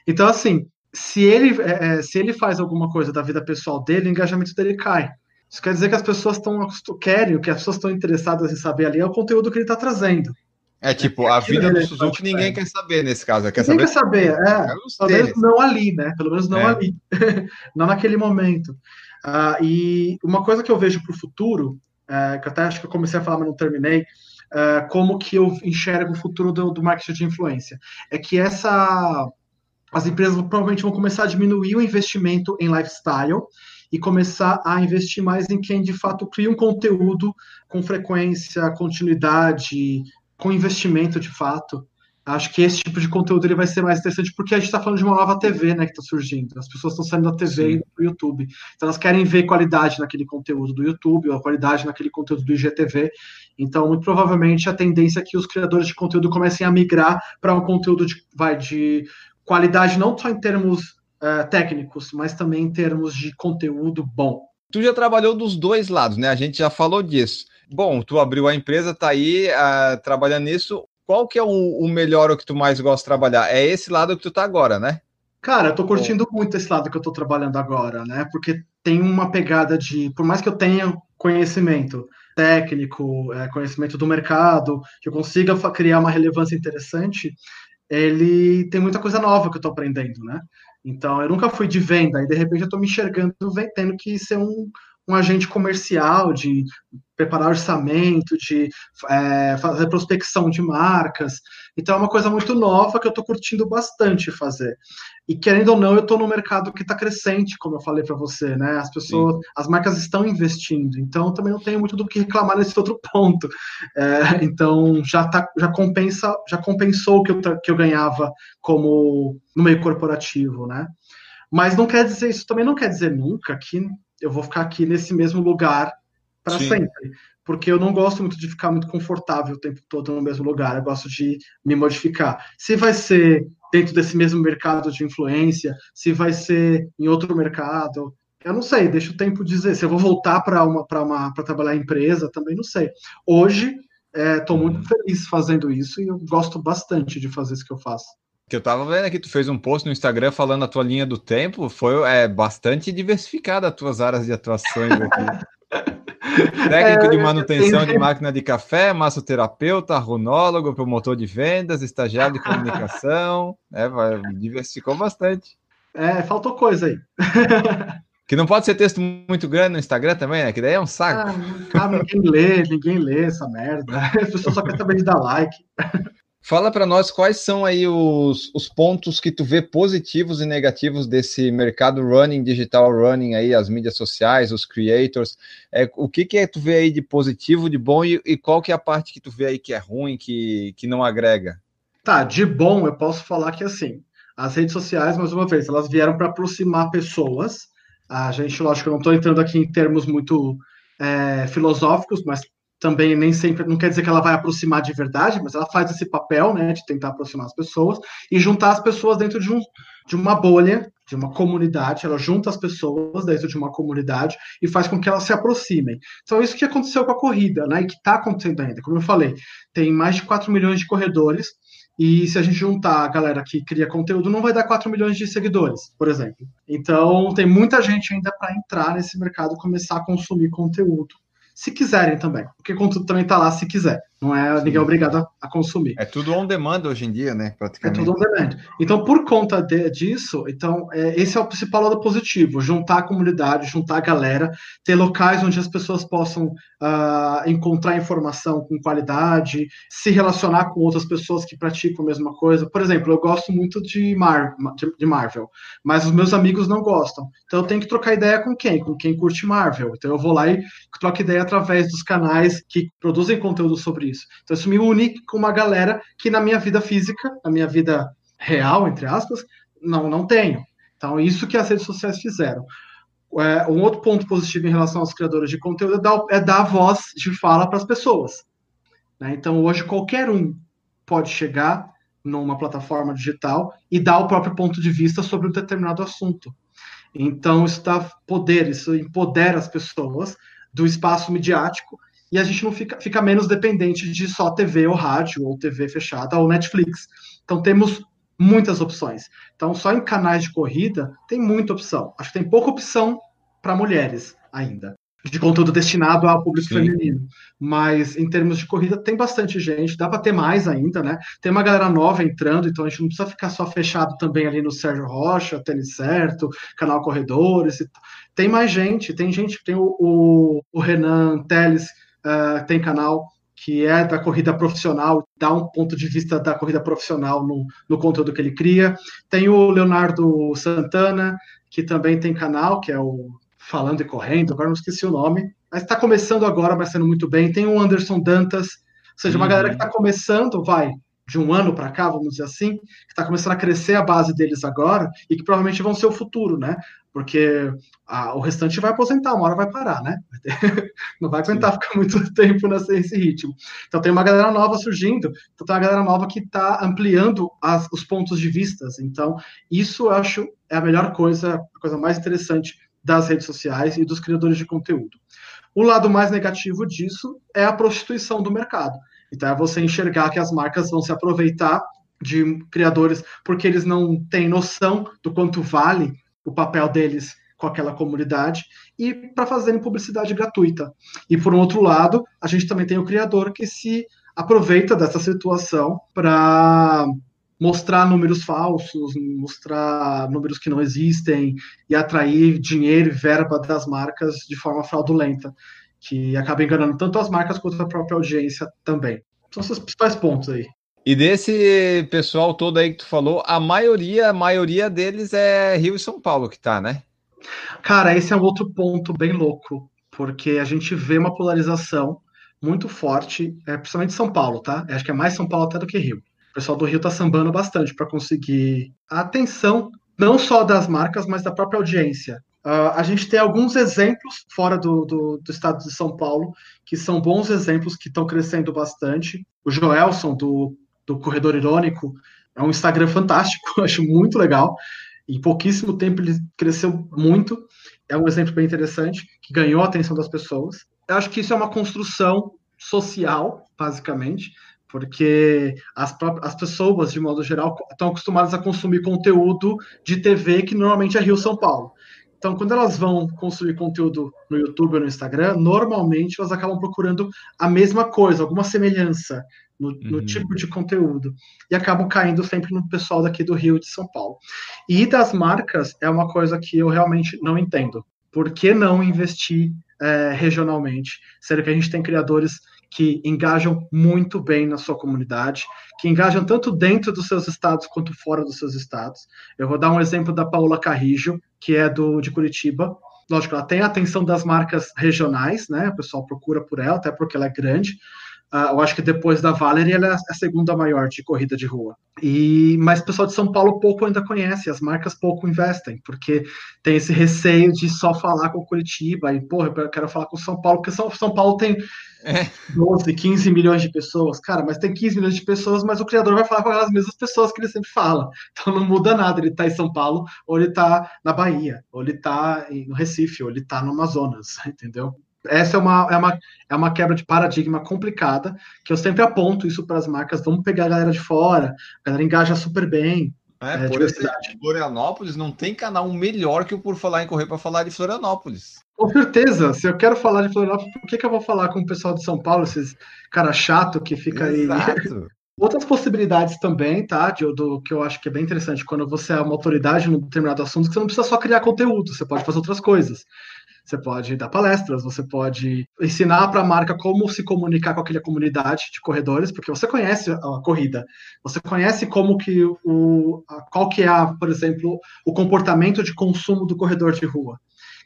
Então, assim, se ele, é, é se ele faz alguma coisa da vida pessoal dele, o engajamento dele cai. Isso quer dizer que as pessoas estão querem, o que as pessoas estão interessadas em saber ali é o conteúdo que ele está trazendo. É tipo, a vida do Suzuki ninguém quer saber nesse caso. Quer ninguém saber, quer saber, é. Pelo menos não ali, né? Pelo menos não é. ali. não naquele momento. Uh, e uma coisa que eu vejo para o futuro, uh, que até acho que eu comecei a falar, mas não terminei, uh, como que eu enxergo o futuro do, do marketing de influência, é que essa as empresas provavelmente vão começar a diminuir o investimento em lifestyle e começar a investir mais em quem de fato cria um conteúdo com frequência, continuidade, com investimento de fato. Acho que esse tipo de conteúdo ele vai ser mais interessante porque a gente está falando de uma nova TV, né, que está surgindo. As pessoas estão saindo da TV Sim. e indo para o YouTube. Então elas querem ver qualidade naquele conteúdo do YouTube, ou a qualidade naquele conteúdo do IGTV. Então, muito provavelmente a tendência é que os criadores de conteúdo comecem a migrar para um conteúdo de, vai, de qualidade não só em termos uh, técnicos, mas também em termos de conteúdo bom. Tu já trabalhou dos dois lados, né? A gente já falou disso. Bom, tu abriu a empresa, tá aí uh, trabalhando nisso. Qual que é o, o melhor, o que tu mais gosta de trabalhar? É esse lado que tu tá agora, né? Cara, eu tô curtindo muito esse lado que eu tô trabalhando agora, né? Porque tem uma pegada de, por mais que eu tenha conhecimento técnico, é, conhecimento do mercado, que eu consiga criar uma relevância interessante, ele tem muita coisa nova que eu tô aprendendo, né? Então, eu nunca fui de venda, e de repente eu estou me enxergando tendo que ser um, um agente comercial, de preparar orçamento, de é, fazer prospecção de marcas. Então é uma coisa muito nova que eu estou curtindo bastante fazer. E querendo ou não, eu estou no mercado que está crescente, como eu falei para você, né? As pessoas, Sim. as marcas estão investindo. Então também não tenho muito do que reclamar nesse outro ponto. É, então já tá, já compensa, já compensou o que eu, que eu ganhava como no meio corporativo, né? Mas não quer dizer isso também não quer dizer nunca que eu vou ficar aqui nesse mesmo lugar para sempre. Porque eu não gosto muito de ficar muito confortável o tempo todo no mesmo lugar, eu gosto de me modificar. Se vai ser dentro desse mesmo mercado de influência, se vai ser em outro mercado, eu não sei, deixa o tempo dizer. Se eu vou voltar para uma para uma para trabalhar em empresa, também não sei. Hoje estou é, muito feliz fazendo isso e eu gosto bastante de fazer isso que eu faço que eu tava vendo aqui, tu fez um post no Instagram falando a tua linha do tempo, foi é, bastante diversificada as tuas áreas de atuações aqui. Técnico é, de manutenção de máquina de café, massoterapeuta, runólogo, promotor de vendas, estagiário de comunicação, é, diversificou bastante. É, faltou coisa aí. Que não pode ser texto muito grande no Instagram também, né? Que daí é um saco. Ah, ninguém lê, ninguém lê essa merda. As pessoas só querem saber de dar like. Fala para nós quais são aí os, os pontos que tu vê positivos e negativos desse mercado running, digital running aí, as mídias sociais, os creators. É, o que, que é tu vê aí de positivo, de bom e, e, qual que é a parte que tu vê aí que é ruim, que, que não agrega? Tá, de bom eu posso falar que assim, as redes sociais, mais uma vez, elas vieram para aproximar pessoas. A gente, lógico, eu não estou entrando aqui em termos muito é, filosóficos, mas também nem sempre, não quer dizer que ela vai aproximar de verdade, mas ela faz esse papel, né, de tentar aproximar as pessoas e juntar as pessoas dentro de, um, de uma bolha, de uma comunidade, ela junta as pessoas dentro de uma comunidade e faz com que elas se aproximem. Então, isso que aconteceu com a corrida, né, e que está acontecendo ainda. Como eu falei, tem mais de 4 milhões de corredores e se a gente juntar a galera que cria conteúdo, não vai dar 4 milhões de seguidores, por exemplo. Então, tem muita gente ainda para entrar nesse mercado e começar a consumir conteúdo se quiserem também. Porque o conteúdo também está lá se quiser. Não é ninguém é obrigado a, a, consumir. É tudo on demand hoje em dia, né? Praticamente. É tudo on demand. Então, por conta de, disso, então, é, esse é o principal lado positivo: juntar a comunidade, juntar a galera, ter locais onde as pessoas possam uh, encontrar informação com qualidade, se relacionar com outras pessoas que praticam a mesma coisa. Por exemplo, eu gosto muito de, Mar, de, de Marvel, mas os meus amigos não gostam. Então, eu tenho que trocar ideia com quem? Com quem curte Marvel. Então, eu vou lá e troco ideia através dos canais que produzem conteúdo sobre isso. Então, isso me une com uma galera que na minha vida física, na minha vida real, entre aspas, não, não tenho. Então, isso que as redes sociais fizeram. É, um outro ponto positivo em relação aos criadores de conteúdo é dar, é dar voz de fala para as pessoas. Né? Então, hoje, qualquer um pode chegar numa plataforma digital e dar o próprio ponto de vista sobre um determinado assunto. Então, isso dá poder, isso empodera as pessoas do espaço midiático e a gente não fica, fica menos dependente de só TV ou rádio, ou TV fechada, ou Netflix. Então temos muitas opções. Então, só em canais de corrida tem muita opção. Acho que tem pouca opção para mulheres ainda, de conteúdo destinado ao público Sim. feminino. Mas em termos de corrida tem bastante gente, dá para ter mais ainda, né? Tem uma galera nova entrando, então a gente não precisa ficar só fechado também ali no Sérgio Rocha, Tênis Certo, Canal Corredores. Tem mais gente, tem gente, tem o, o, o Renan Teles uh, tem canal que é da corrida profissional, dá um ponto de vista da corrida profissional no, no conteúdo que ele cria. Tem o Leonardo Santana, que também tem canal, que é o Falando e Correndo, agora não esqueci o nome, mas está começando agora, vai sendo muito bem. Tem o Anderson Dantas, ou seja, uma uhum. galera que está começando, vai, de um ano para cá, vamos dizer assim, que está começando a crescer a base deles agora e que provavelmente vão ser o futuro, né? Porque a, o restante vai aposentar, uma hora vai parar, né? Não vai aguentar Sim. ficar muito tempo nesse ritmo. Então tem uma galera nova surgindo, então tem uma galera nova que está ampliando as, os pontos de vistas. Então, isso eu acho é a melhor coisa, a coisa mais interessante das redes sociais e dos criadores de conteúdo. O lado mais negativo disso é a prostituição do mercado. Então é você enxergar que as marcas vão se aproveitar de criadores porque eles não têm noção do quanto vale o papel deles com aquela comunidade e para fazerem publicidade gratuita. E por um outro lado, a gente também tem o criador que se aproveita dessa situação para mostrar números falsos, mostrar números que não existem e atrair dinheiro e verba das marcas de forma fraudulenta que acaba enganando tanto as marcas quanto a própria audiência também. São esses principais pontos aí. E desse pessoal todo aí que tu falou, a maioria, a maioria deles é Rio e São Paulo que tá, né? Cara, esse é um outro ponto bem louco, porque a gente vê uma polarização muito forte, é, principalmente São Paulo, tá? Acho que é mais São Paulo até do que Rio. O pessoal do Rio tá sambando bastante para conseguir a atenção não só das marcas, mas da própria audiência. Uh, a gente tem alguns exemplos fora do, do, do, estado de São Paulo, que são bons exemplos, que estão crescendo bastante. O Joelson, do, do Corredor Irônico, é um Instagram fantástico, acho muito legal. Em pouquíssimo tempo ele cresceu muito. É um exemplo bem interessante, que ganhou a atenção das pessoas. Eu acho que isso é uma construção social, basicamente, porque as, as pessoas, de modo geral, estão acostumadas a consumir conteúdo de TV que normalmente é Rio São Paulo. Então, quando elas vão construir conteúdo no YouTube ou no Instagram, normalmente elas acabam procurando a mesma coisa, alguma semelhança no, uhum. no, tipo de conteúdo. E acabam caindo sempre no pessoal daqui do Rio e de São Paulo. E das marcas é uma coisa que eu realmente não entendo. Por que não investir é, regionalmente? Sendo que a gente tem criadores que engajam muito bem na sua comunidade, que engajam tanto dentro dos seus estados quanto fora dos seus estados. Eu vou dar um exemplo da Paula Carrijo, que é do de Curitiba. Lógico, ela tem a atenção das marcas regionais, né? O pessoal procura por ela, até porque ela é grande. Uh, eu acho que depois da Valerie ela é a segunda maior de corrida de rua. E mas o pessoal de São Paulo pouco ainda conhece, as marcas pouco investem, porque tem esse receio de só falar com Curitiba e porra, eu quero falar com São Paulo, porque São, São Paulo tem é. 12, 15 milhões de pessoas, cara, mas tem 15 milhões de pessoas, mas o criador vai falar com as mesmas pessoas que ele sempre fala. Então não muda nada, ele tá em São Paulo, ou ele tá na Bahia, ou ele tá no Recife, ou ele tá no Amazonas, entendeu? Essa é uma, é, uma, é uma quebra de paradigma complicada, que eu sempre aponto isso para as marcas, vamos pegar a galera de fora, a galera engaja super bem. É, é por exemplo, Florianópolis não tem canal melhor que o Por Falar em Correr para falar de Florianópolis. Com certeza, se eu quero falar de Florianópolis, por que, que eu vou falar com o pessoal de São Paulo, esses cara chato que fica Exato. aí Outras possibilidades também, tá? De, do que eu acho que é bem interessante, quando você é uma autoridade num determinado assunto, você não precisa só criar conteúdo, você pode fazer outras coisas. Você pode dar palestras, você pode ensinar para a marca como se comunicar com aquela comunidade de corredores, porque você conhece a corrida, você conhece como que o qual que é, a, por exemplo, o comportamento de consumo do corredor de rua,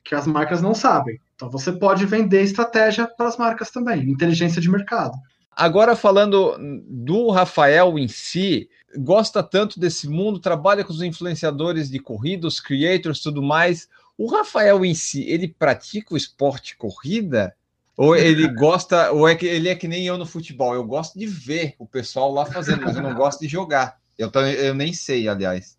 que as marcas não sabem. Então você pode vender estratégia para as marcas também, inteligência de mercado. Agora, falando do Rafael em si, gosta tanto desse mundo, trabalha com os influenciadores de corrida, os creators, tudo mais. O Rafael em si, ele pratica o esporte corrida? Ou ele gosta, ou é que ele é que nem eu no futebol? Eu gosto de ver o pessoal lá fazendo, mas eu não gosto de jogar. Eu, eu nem sei, aliás.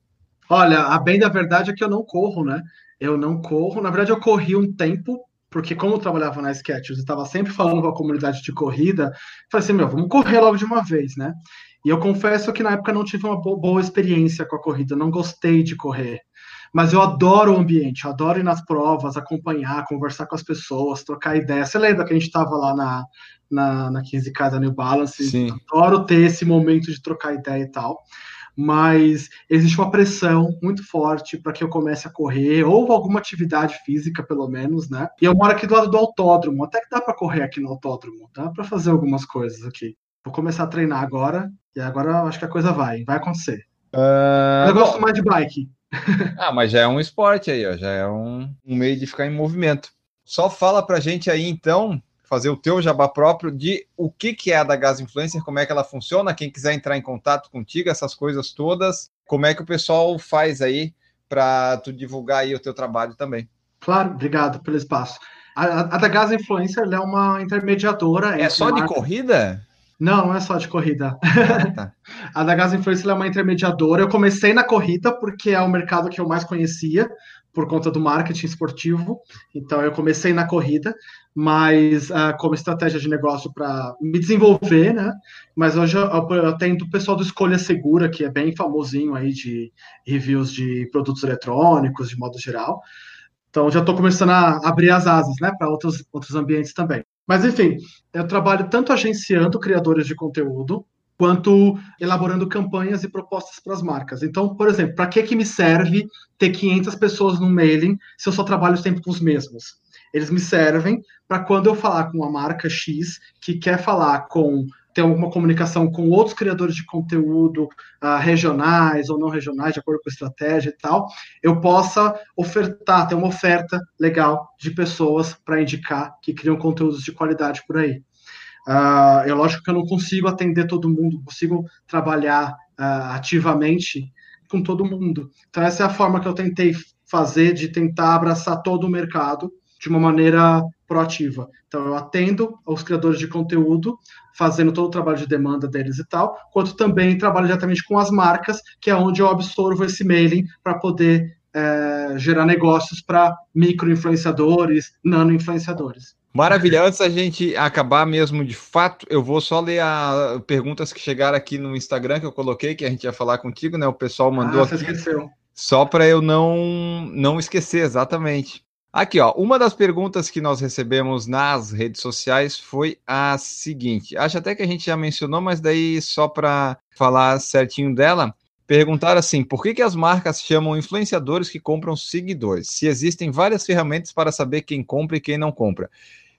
Olha, a bem da verdade é que eu não corro, né? Eu não corro. Na verdade, eu corri um tempo porque como eu trabalhava na Sketchers e estava sempre falando com a comunidade de corrida, falei assim, meu, vamos correr logo de uma vez, né? E eu confesso que na época não tive uma boa experiência com a corrida, não gostei de correr. Mas eu adoro o ambiente, eu adoro ir nas provas, acompanhar, conversar com as pessoas, trocar ideia. Você lembra que a gente estava lá na, na, na 15K da New Balance? Sim. Adoro ter esse momento de trocar ideia e tal mas existe uma pressão muito forte para que eu comece a correr, ou alguma atividade física, pelo menos, né? E eu moro aqui do lado do autódromo, até que dá para correr aqui no autódromo, dá para fazer algumas coisas aqui. Vou começar a treinar agora, e agora acho que a coisa vai, vai acontecer. Uh, eu gosto mais de bike. ah, mas já é um esporte aí, ó, já é um, um meio de ficar em movimento. Só fala pra gente aí, então, fazer o teu jabá próprio de o que, que é a da Gas Influencer, como é que ela funciona, quem quiser entrar em contato contigo, essas coisas todas, como é que o pessoal faz aí para tu divulgar aí o teu trabalho também. Claro, obrigado pelo espaço. A, a da Gas Influencer é uma intermediadora. É só de corrida? Não, não é só de corrida. Ah, tá. a da Gas Influencer é uma intermediadora. Eu comecei na corrida porque é o mercado que eu mais conhecia por conta do marketing esportivo. Então eu comecei na corrida, mas uh, como estratégia de negócio para me desenvolver, né? Mas hoje eu, eu atendo o pessoal do Escolha Segura, que é bem famosinho aí de reviews de produtos eletrônicos, de modo geral. Então já estou começando a abrir as asas, né, para outros, outros ambientes também. Mas enfim, eu trabalho tanto agenciando criadores de conteúdo, quanto elaborando campanhas e propostas para as marcas. Então, por exemplo, para que, que me serve ter 500 pessoas no mailing se eu só trabalho sempre com os mesmos? Eles me servem para quando eu falar com uma marca X que quer falar com ter alguma comunicação com outros criadores de conteúdo uh, regionais ou não regionais, de acordo com a estratégia e tal, eu possa ofertar, ter uma oferta legal de pessoas para indicar que criam conteúdos de qualidade por aí. Uh, é lógico que eu não consigo atender todo mundo, consigo trabalhar uh, ativamente com todo mundo. Então, essa é a forma que eu tentei fazer de tentar abraçar todo o mercado de uma maneira proativa. Então, eu atendo aos criadores de conteúdo, fazendo todo o trabalho de demanda deles e tal, quanto também trabalho diretamente com as marcas, que é onde eu absorvo esse mailing para poder é, gerar negócios para micro-influenciadores, nano-influenciadores. Maravilha. Antes da gente acabar mesmo de fato, eu vou só ler as perguntas que chegaram aqui no Instagram que eu coloquei, que a gente ia falar contigo, né? O pessoal mandou. Ah, você aqui, esqueceu. Só para eu não, não esquecer, exatamente. Aqui, ó, uma das perguntas que nós recebemos nas redes sociais foi a seguinte. Acho até que a gente já mencionou, mas daí só para falar certinho dela. Perguntaram assim: por que, que as marcas chamam influenciadores que compram seguidores? Se existem várias ferramentas para saber quem compra e quem não compra.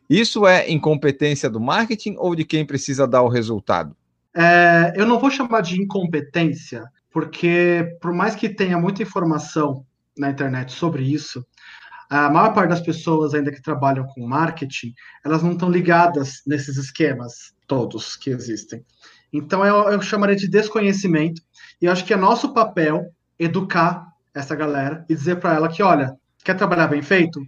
Isso é incompetência do marketing ou de quem precisa dar o resultado? É, eu não vou chamar de incompetência, porque por mais que tenha muita informação na internet sobre isso, a maior parte das pessoas ainda que trabalham com marketing, elas não estão ligadas nesses esquemas todos que existem. Então eu, eu chamaria de desconhecimento, e eu acho que é nosso papel educar essa galera e dizer para ela que, olha, quer trabalhar bem feito?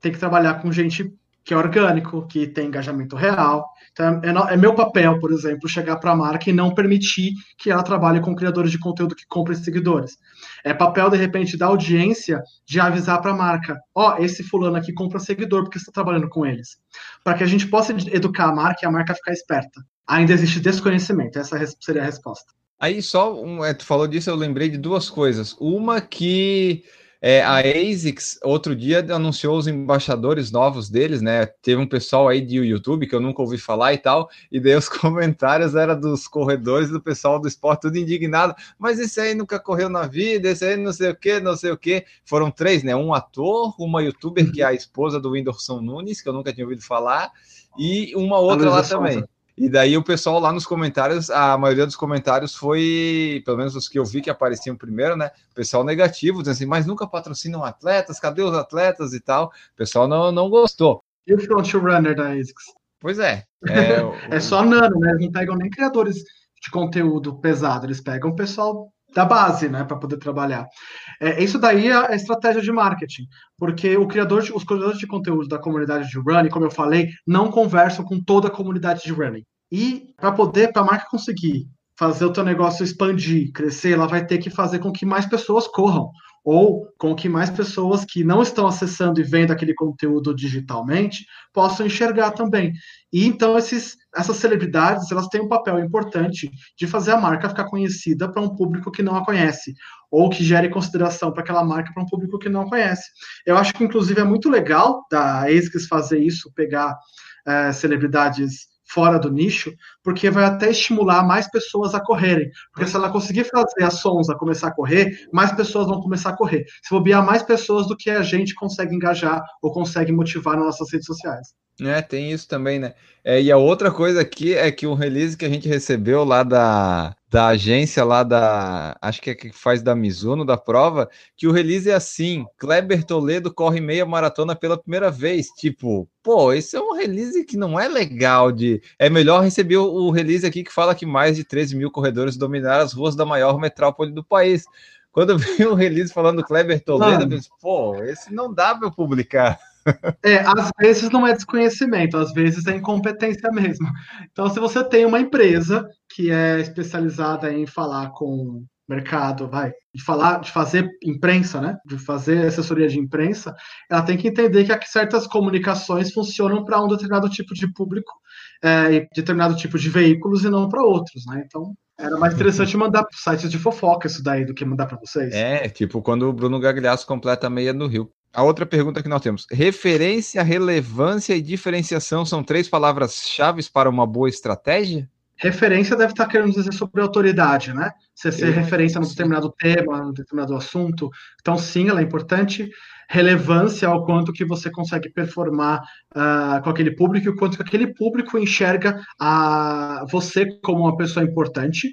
Tem que trabalhar com gente que é orgânico, que tem engajamento real. Então, é, é meu papel, por exemplo, chegar para a marca e não permitir que ela trabalhe com criadores de conteúdo que comprem seguidores. É papel, de repente, da audiência de avisar para a marca: ó, oh, esse fulano aqui compra seguidor porque está trabalhando com eles. Para que a gente possa educar a marca e a marca ficar esperta. Ainda existe desconhecimento, essa seria a resposta. Aí só, um, é, tu falou disso, eu lembrei de duas coisas. Uma que é, a ASICS, outro dia, anunciou os embaixadores novos deles, né? Teve um pessoal aí de YouTube que eu nunca ouvi falar e tal, e daí os comentários eram dos corredores do pessoal do esporte, tudo indignado. Mas esse aí nunca correu na vida, esse aí não sei o que, não sei o que. Foram três, né? Um ator, uma youtuber, que é a esposa do Whindersson Nunes, que eu nunca tinha ouvido falar, e uma outra lá também. E daí o pessoal lá nos comentários, a maioria dos comentários foi, pelo menos os que eu vi que apareciam primeiro, né? Pessoal negativo, dizendo assim, mas nunca patrocinam atletas, cadê os atletas e tal? O pessoal não, não gostou. E o front runner da ASICS? Pois é. É, é só nano, né? Eles não pegam nem criadores de conteúdo pesado, eles pegam o pessoal da base, né, para poder trabalhar. É, isso daí é a estratégia de marketing, porque o criador, de, os criadores de conteúdo da comunidade de running, como eu falei, não conversam com toda a comunidade de running. E para poder, para a marca conseguir fazer o teu negócio expandir, crescer, ela vai ter que fazer com que mais pessoas corram ou com que mais pessoas que não estão acessando e vendo aquele conteúdo digitalmente possam enxergar também. E então esses, essas celebridades elas têm um papel importante de fazer a marca ficar conhecida para um público que não a conhece ou que gere consideração para aquela marca para um público que não a conhece. Eu acho que inclusive é muito legal da ASICS fazer isso, pegar é, celebridades fora do nicho, porque vai até estimular mais pessoas a correrem. Porque se ela conseguir fazer a começar a correr, mais pessoas vão começar a correr. Se bobear mais pessoas do que a gente consegue engajar ou consegue motivar nas nossas redes sociais. É, tem isso também, né? É, e a outra coisa aqui é que o release que a gente recebeu lá da, da agência lá da. Acho que é que faz da Mizuno, da prova, que o release é assim: Kleber Toledo corre meia maratona pela primeira vez. Tipo, pô, esse é um release que não é legal de. É melhor receber o, release aqui que fala que mais de 13 mil corredores dominaram as ruas da maior metrópole do país. Quando eu vi o release falando Kleber Toledo, eu pensei, pô, esse não dá para publicar. É, às vezes não é desconhecimento, às vezes é incompetência mesmo. Então, se você tem uma empresa que é especializada em falar com mercado, vai, de falar, de fazer imprensa, né? De fazer assessoria de imprensa, ela tem que entender que certas comunicações funcionam para um determinado tipo de público, é, determinado tipo de veículos e não para outros, né? Então, era mais interessante mandar para sites de fofoca isso daí do que mandar para vocês. É, tipo quando o Bruno Gagliasso completa a meia no Rio. A outra pergunta que nós temos: referência, relevância e diferenciação são três palavras-chave para uma boa estratégia? Referência deve estar querendo dizer sobre autoridade, né? Você ser referência num determinado tema, num determinado assunto. Então, sim, ela é importante. Relevância ao quanto que você consegue performar uh, com aquele público e o quanto que aquele público enxerga a você como uma pessoa importante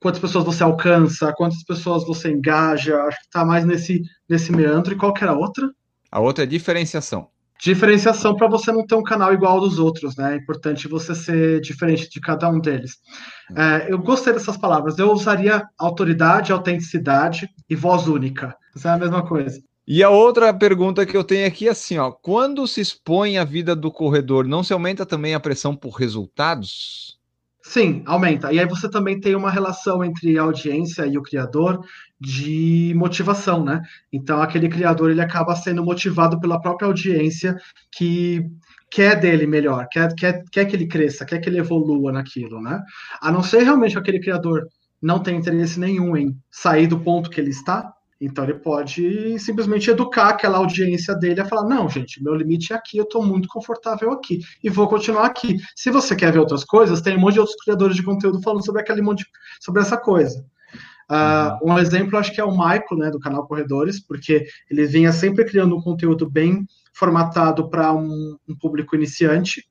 quantas pessoas você alcança, quantas pessoas você engaja, acho que está mais nesse, nesse meandro. E qual que era a outra? A outra é diferenciação. Diferenciação para você não ter um canal igual ao dos outros, né? É importante você ser diferente de cada um deles. É, eu gostei dessas palavras. Eu usaria autoridade, autenticidade e voz única. Isso é a mesma coisa. E a outra pergunta que eu tenho aqui é assim, ó, quando se expõe a vida do corredor, não se aumenta também a pressão por resultados? Sim, aumenta. E aí você também tem uma relação entre a audiência e o criador de motivação, né? Então aquele criador ele acaba sendo motivado pela própria audiência que quer dele melhor, quer, quer, quer que ele cresça, quer que ele evolua naquilo, né? A não ser realmente aquele criador não tem interesse nenhum em sair do ponto que ele está, então ele pode simplesmente educar aquela audiência dele a falar: não, gente, meu limite é aqui, eu estou muito confortável aqui e vou continuar aqui. Se você quer ver outras coisas, tem um monte de outros criadores de conteúdo falando sobre aquele monte, sobre essa coisa. Uh, um exemplo, acho que é o Michael, né, do canal Corredores, porque ele vinha sempre criando um conteúdo bem formatado para um, um público iniciante,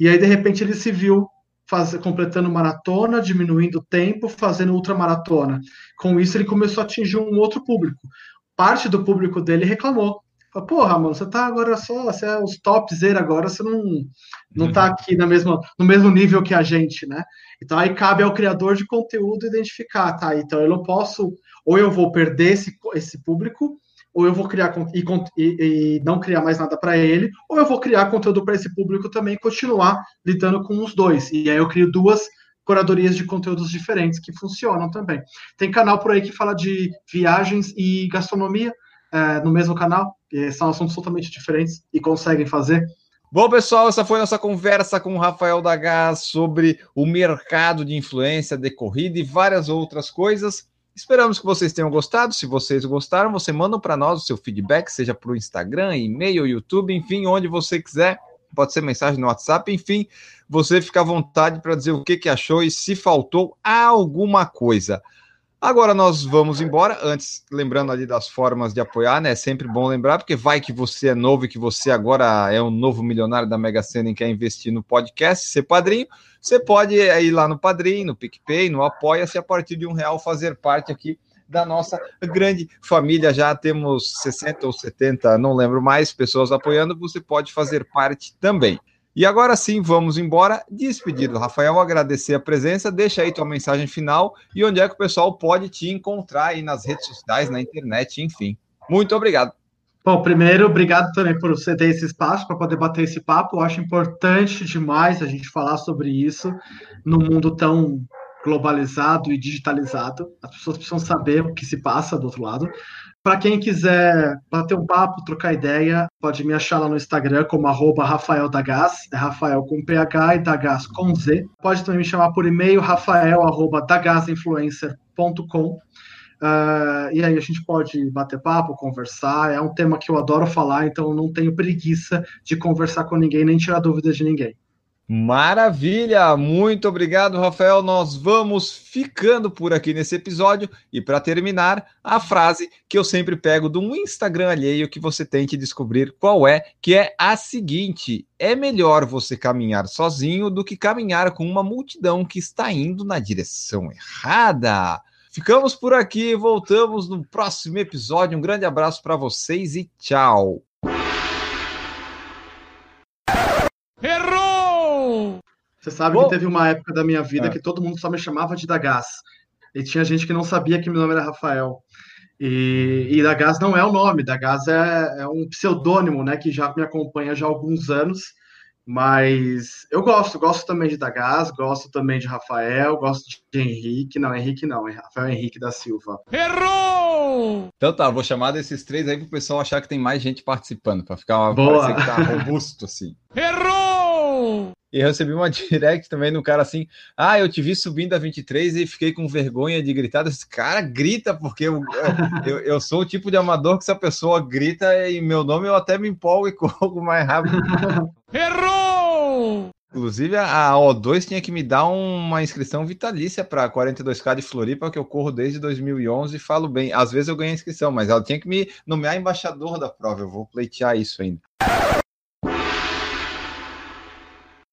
e aí de repente ele se viu faz, completando maratona, diminuindo o tempo, fazendo ultramaratona. Com isso, ele começou a atingir um outro público. Parte do público dele reclamou. Falou, Porra, mano, você tá agora só, você é os topzera agora, você não, não tá uhum. aqui na mesma, no mesmo nível que a gente, né? Então aí cabe ao criador de conteúdo identificar, tá? Então eu não posso, ou eu vou perder esse, esse público, ou eu vou criar e, e, e não criar mais nada para ele, ou eu vou criar conteúdo para esse público também e continuar lidando com os dois. E aí eu crio duas curadorias de conteúdos diferentes que funcionam também. Tem canal por aí que fala de viagens e gastronomia é, no mesmo canal, são assuntos totalmente diferentes e conseguem fazer. Bom, pessoal, essa foi nossa conversa com o Rafael Dagas sobre o mercado de influência de corrida e várias outras coisas. Esperamos que vocês tenham gostado. Se vocês gostaram, você manda para nós o seu feedback, seja para o Instagram, e-mail, YouTube, enfim, onde você quiser. Pode ser mensagem no WhatsApp, enfim, você fica à vontade para dizer o que, que achou e se faltou alguma coisa. Agora nós vamos embora. Antes, lembrando ali das formas de apoiar, né? É sempre bom lembrar, porque vai que você é novo e que você agora é um novo milionário da Mega Sena e quer investir no podcast, ser padrinho. Você pode ir lá no Padrinho, no PicPay, no Apoia-se, a partir de um real fazer parte aqui da nossa grande família. Já temos 60 ou 70, não lembro mais, pessoas apoiando. Você pode fazer parte também. E agora sim, vamos embora. Despedido, Rafael, agradecer a presença. Deixa aí tua mensagem final e onde é que o pessoal pode te encontrar aí nas redes sociais, na internet, enfim. Muito obrigado. Bom, primeiro, obrigado também por você ter esse espaço para poder bater esse papo. Eu acho importante demais a gente falar sobre isso num mundo tão globalizado e digitalizado. As pessoas precisam saber o que se passa do outro lado. Para quem quiser bater um papo, trocar ideia, pode me achar lá no Instagram como arroba Rafael é Rafael com PH e Dagas com Z. Pode também me chamar por e-mail, rafael arroba dagasinfluencer.com. Uh, ah, e aí a gente pode bater papo, conversar. É um tema que eu adoro falar, então não tenho preguiça de conversar com ninguém, nem tirar dúvidas de ninguém. Maravilha! Muito obrigado, Rafael. Nós vamos ficando por aqui nesse episódio. E para terminar, a frase que eu sempre pego de um Instagram alheio que você tem que descobrir qual é, que é a seguinte: é melhor você caminhar sozinho do que caminhar com uma multidão que está indo na direção errada. Ficamos por aqui, voltamos no próximo episódio. Um grande abraço para vocês e tchau. Você sabe que teve uma época da minha vida é. que todo mundo só me chamava de Dagas. E tinha gente que não sabia que meu nome era Rafael. E, e Dagas não é o nome, Dagas é, é um pseudônimo, né, que já me acompanha já há alguns anos. Mas eu gosto, gosto também de Dagas, gosto também de Rafael, gosto de Henrique. Não, Henrique não, é Rafael Henrique da Silva. Errou! Então tá, vou chamar desses três aí pro pessoal achar que tem mais gente participando, para ficar Boa. que tá robusto assim. Errou! E eu recebi uma direct também no cara assim: Ah, eu te vi subindo a 23 e fiquei com vergonha de gritar. Esse cara grita, porque eu, eu, eu, sou o tipo de amador que se a pessoa grita em meu nome, eu até me empolgo e corro mais rápido. Errou! Inclusive, a O2 tinha que me dar uma inscrição vitalícia para 42K de Floripa, que eu corro desde 2011 e falo bem. Às vezes eu ganho inscrição, mas ela tinha que me nomear embaixador da prova. Eu vou pleitear isso ainda.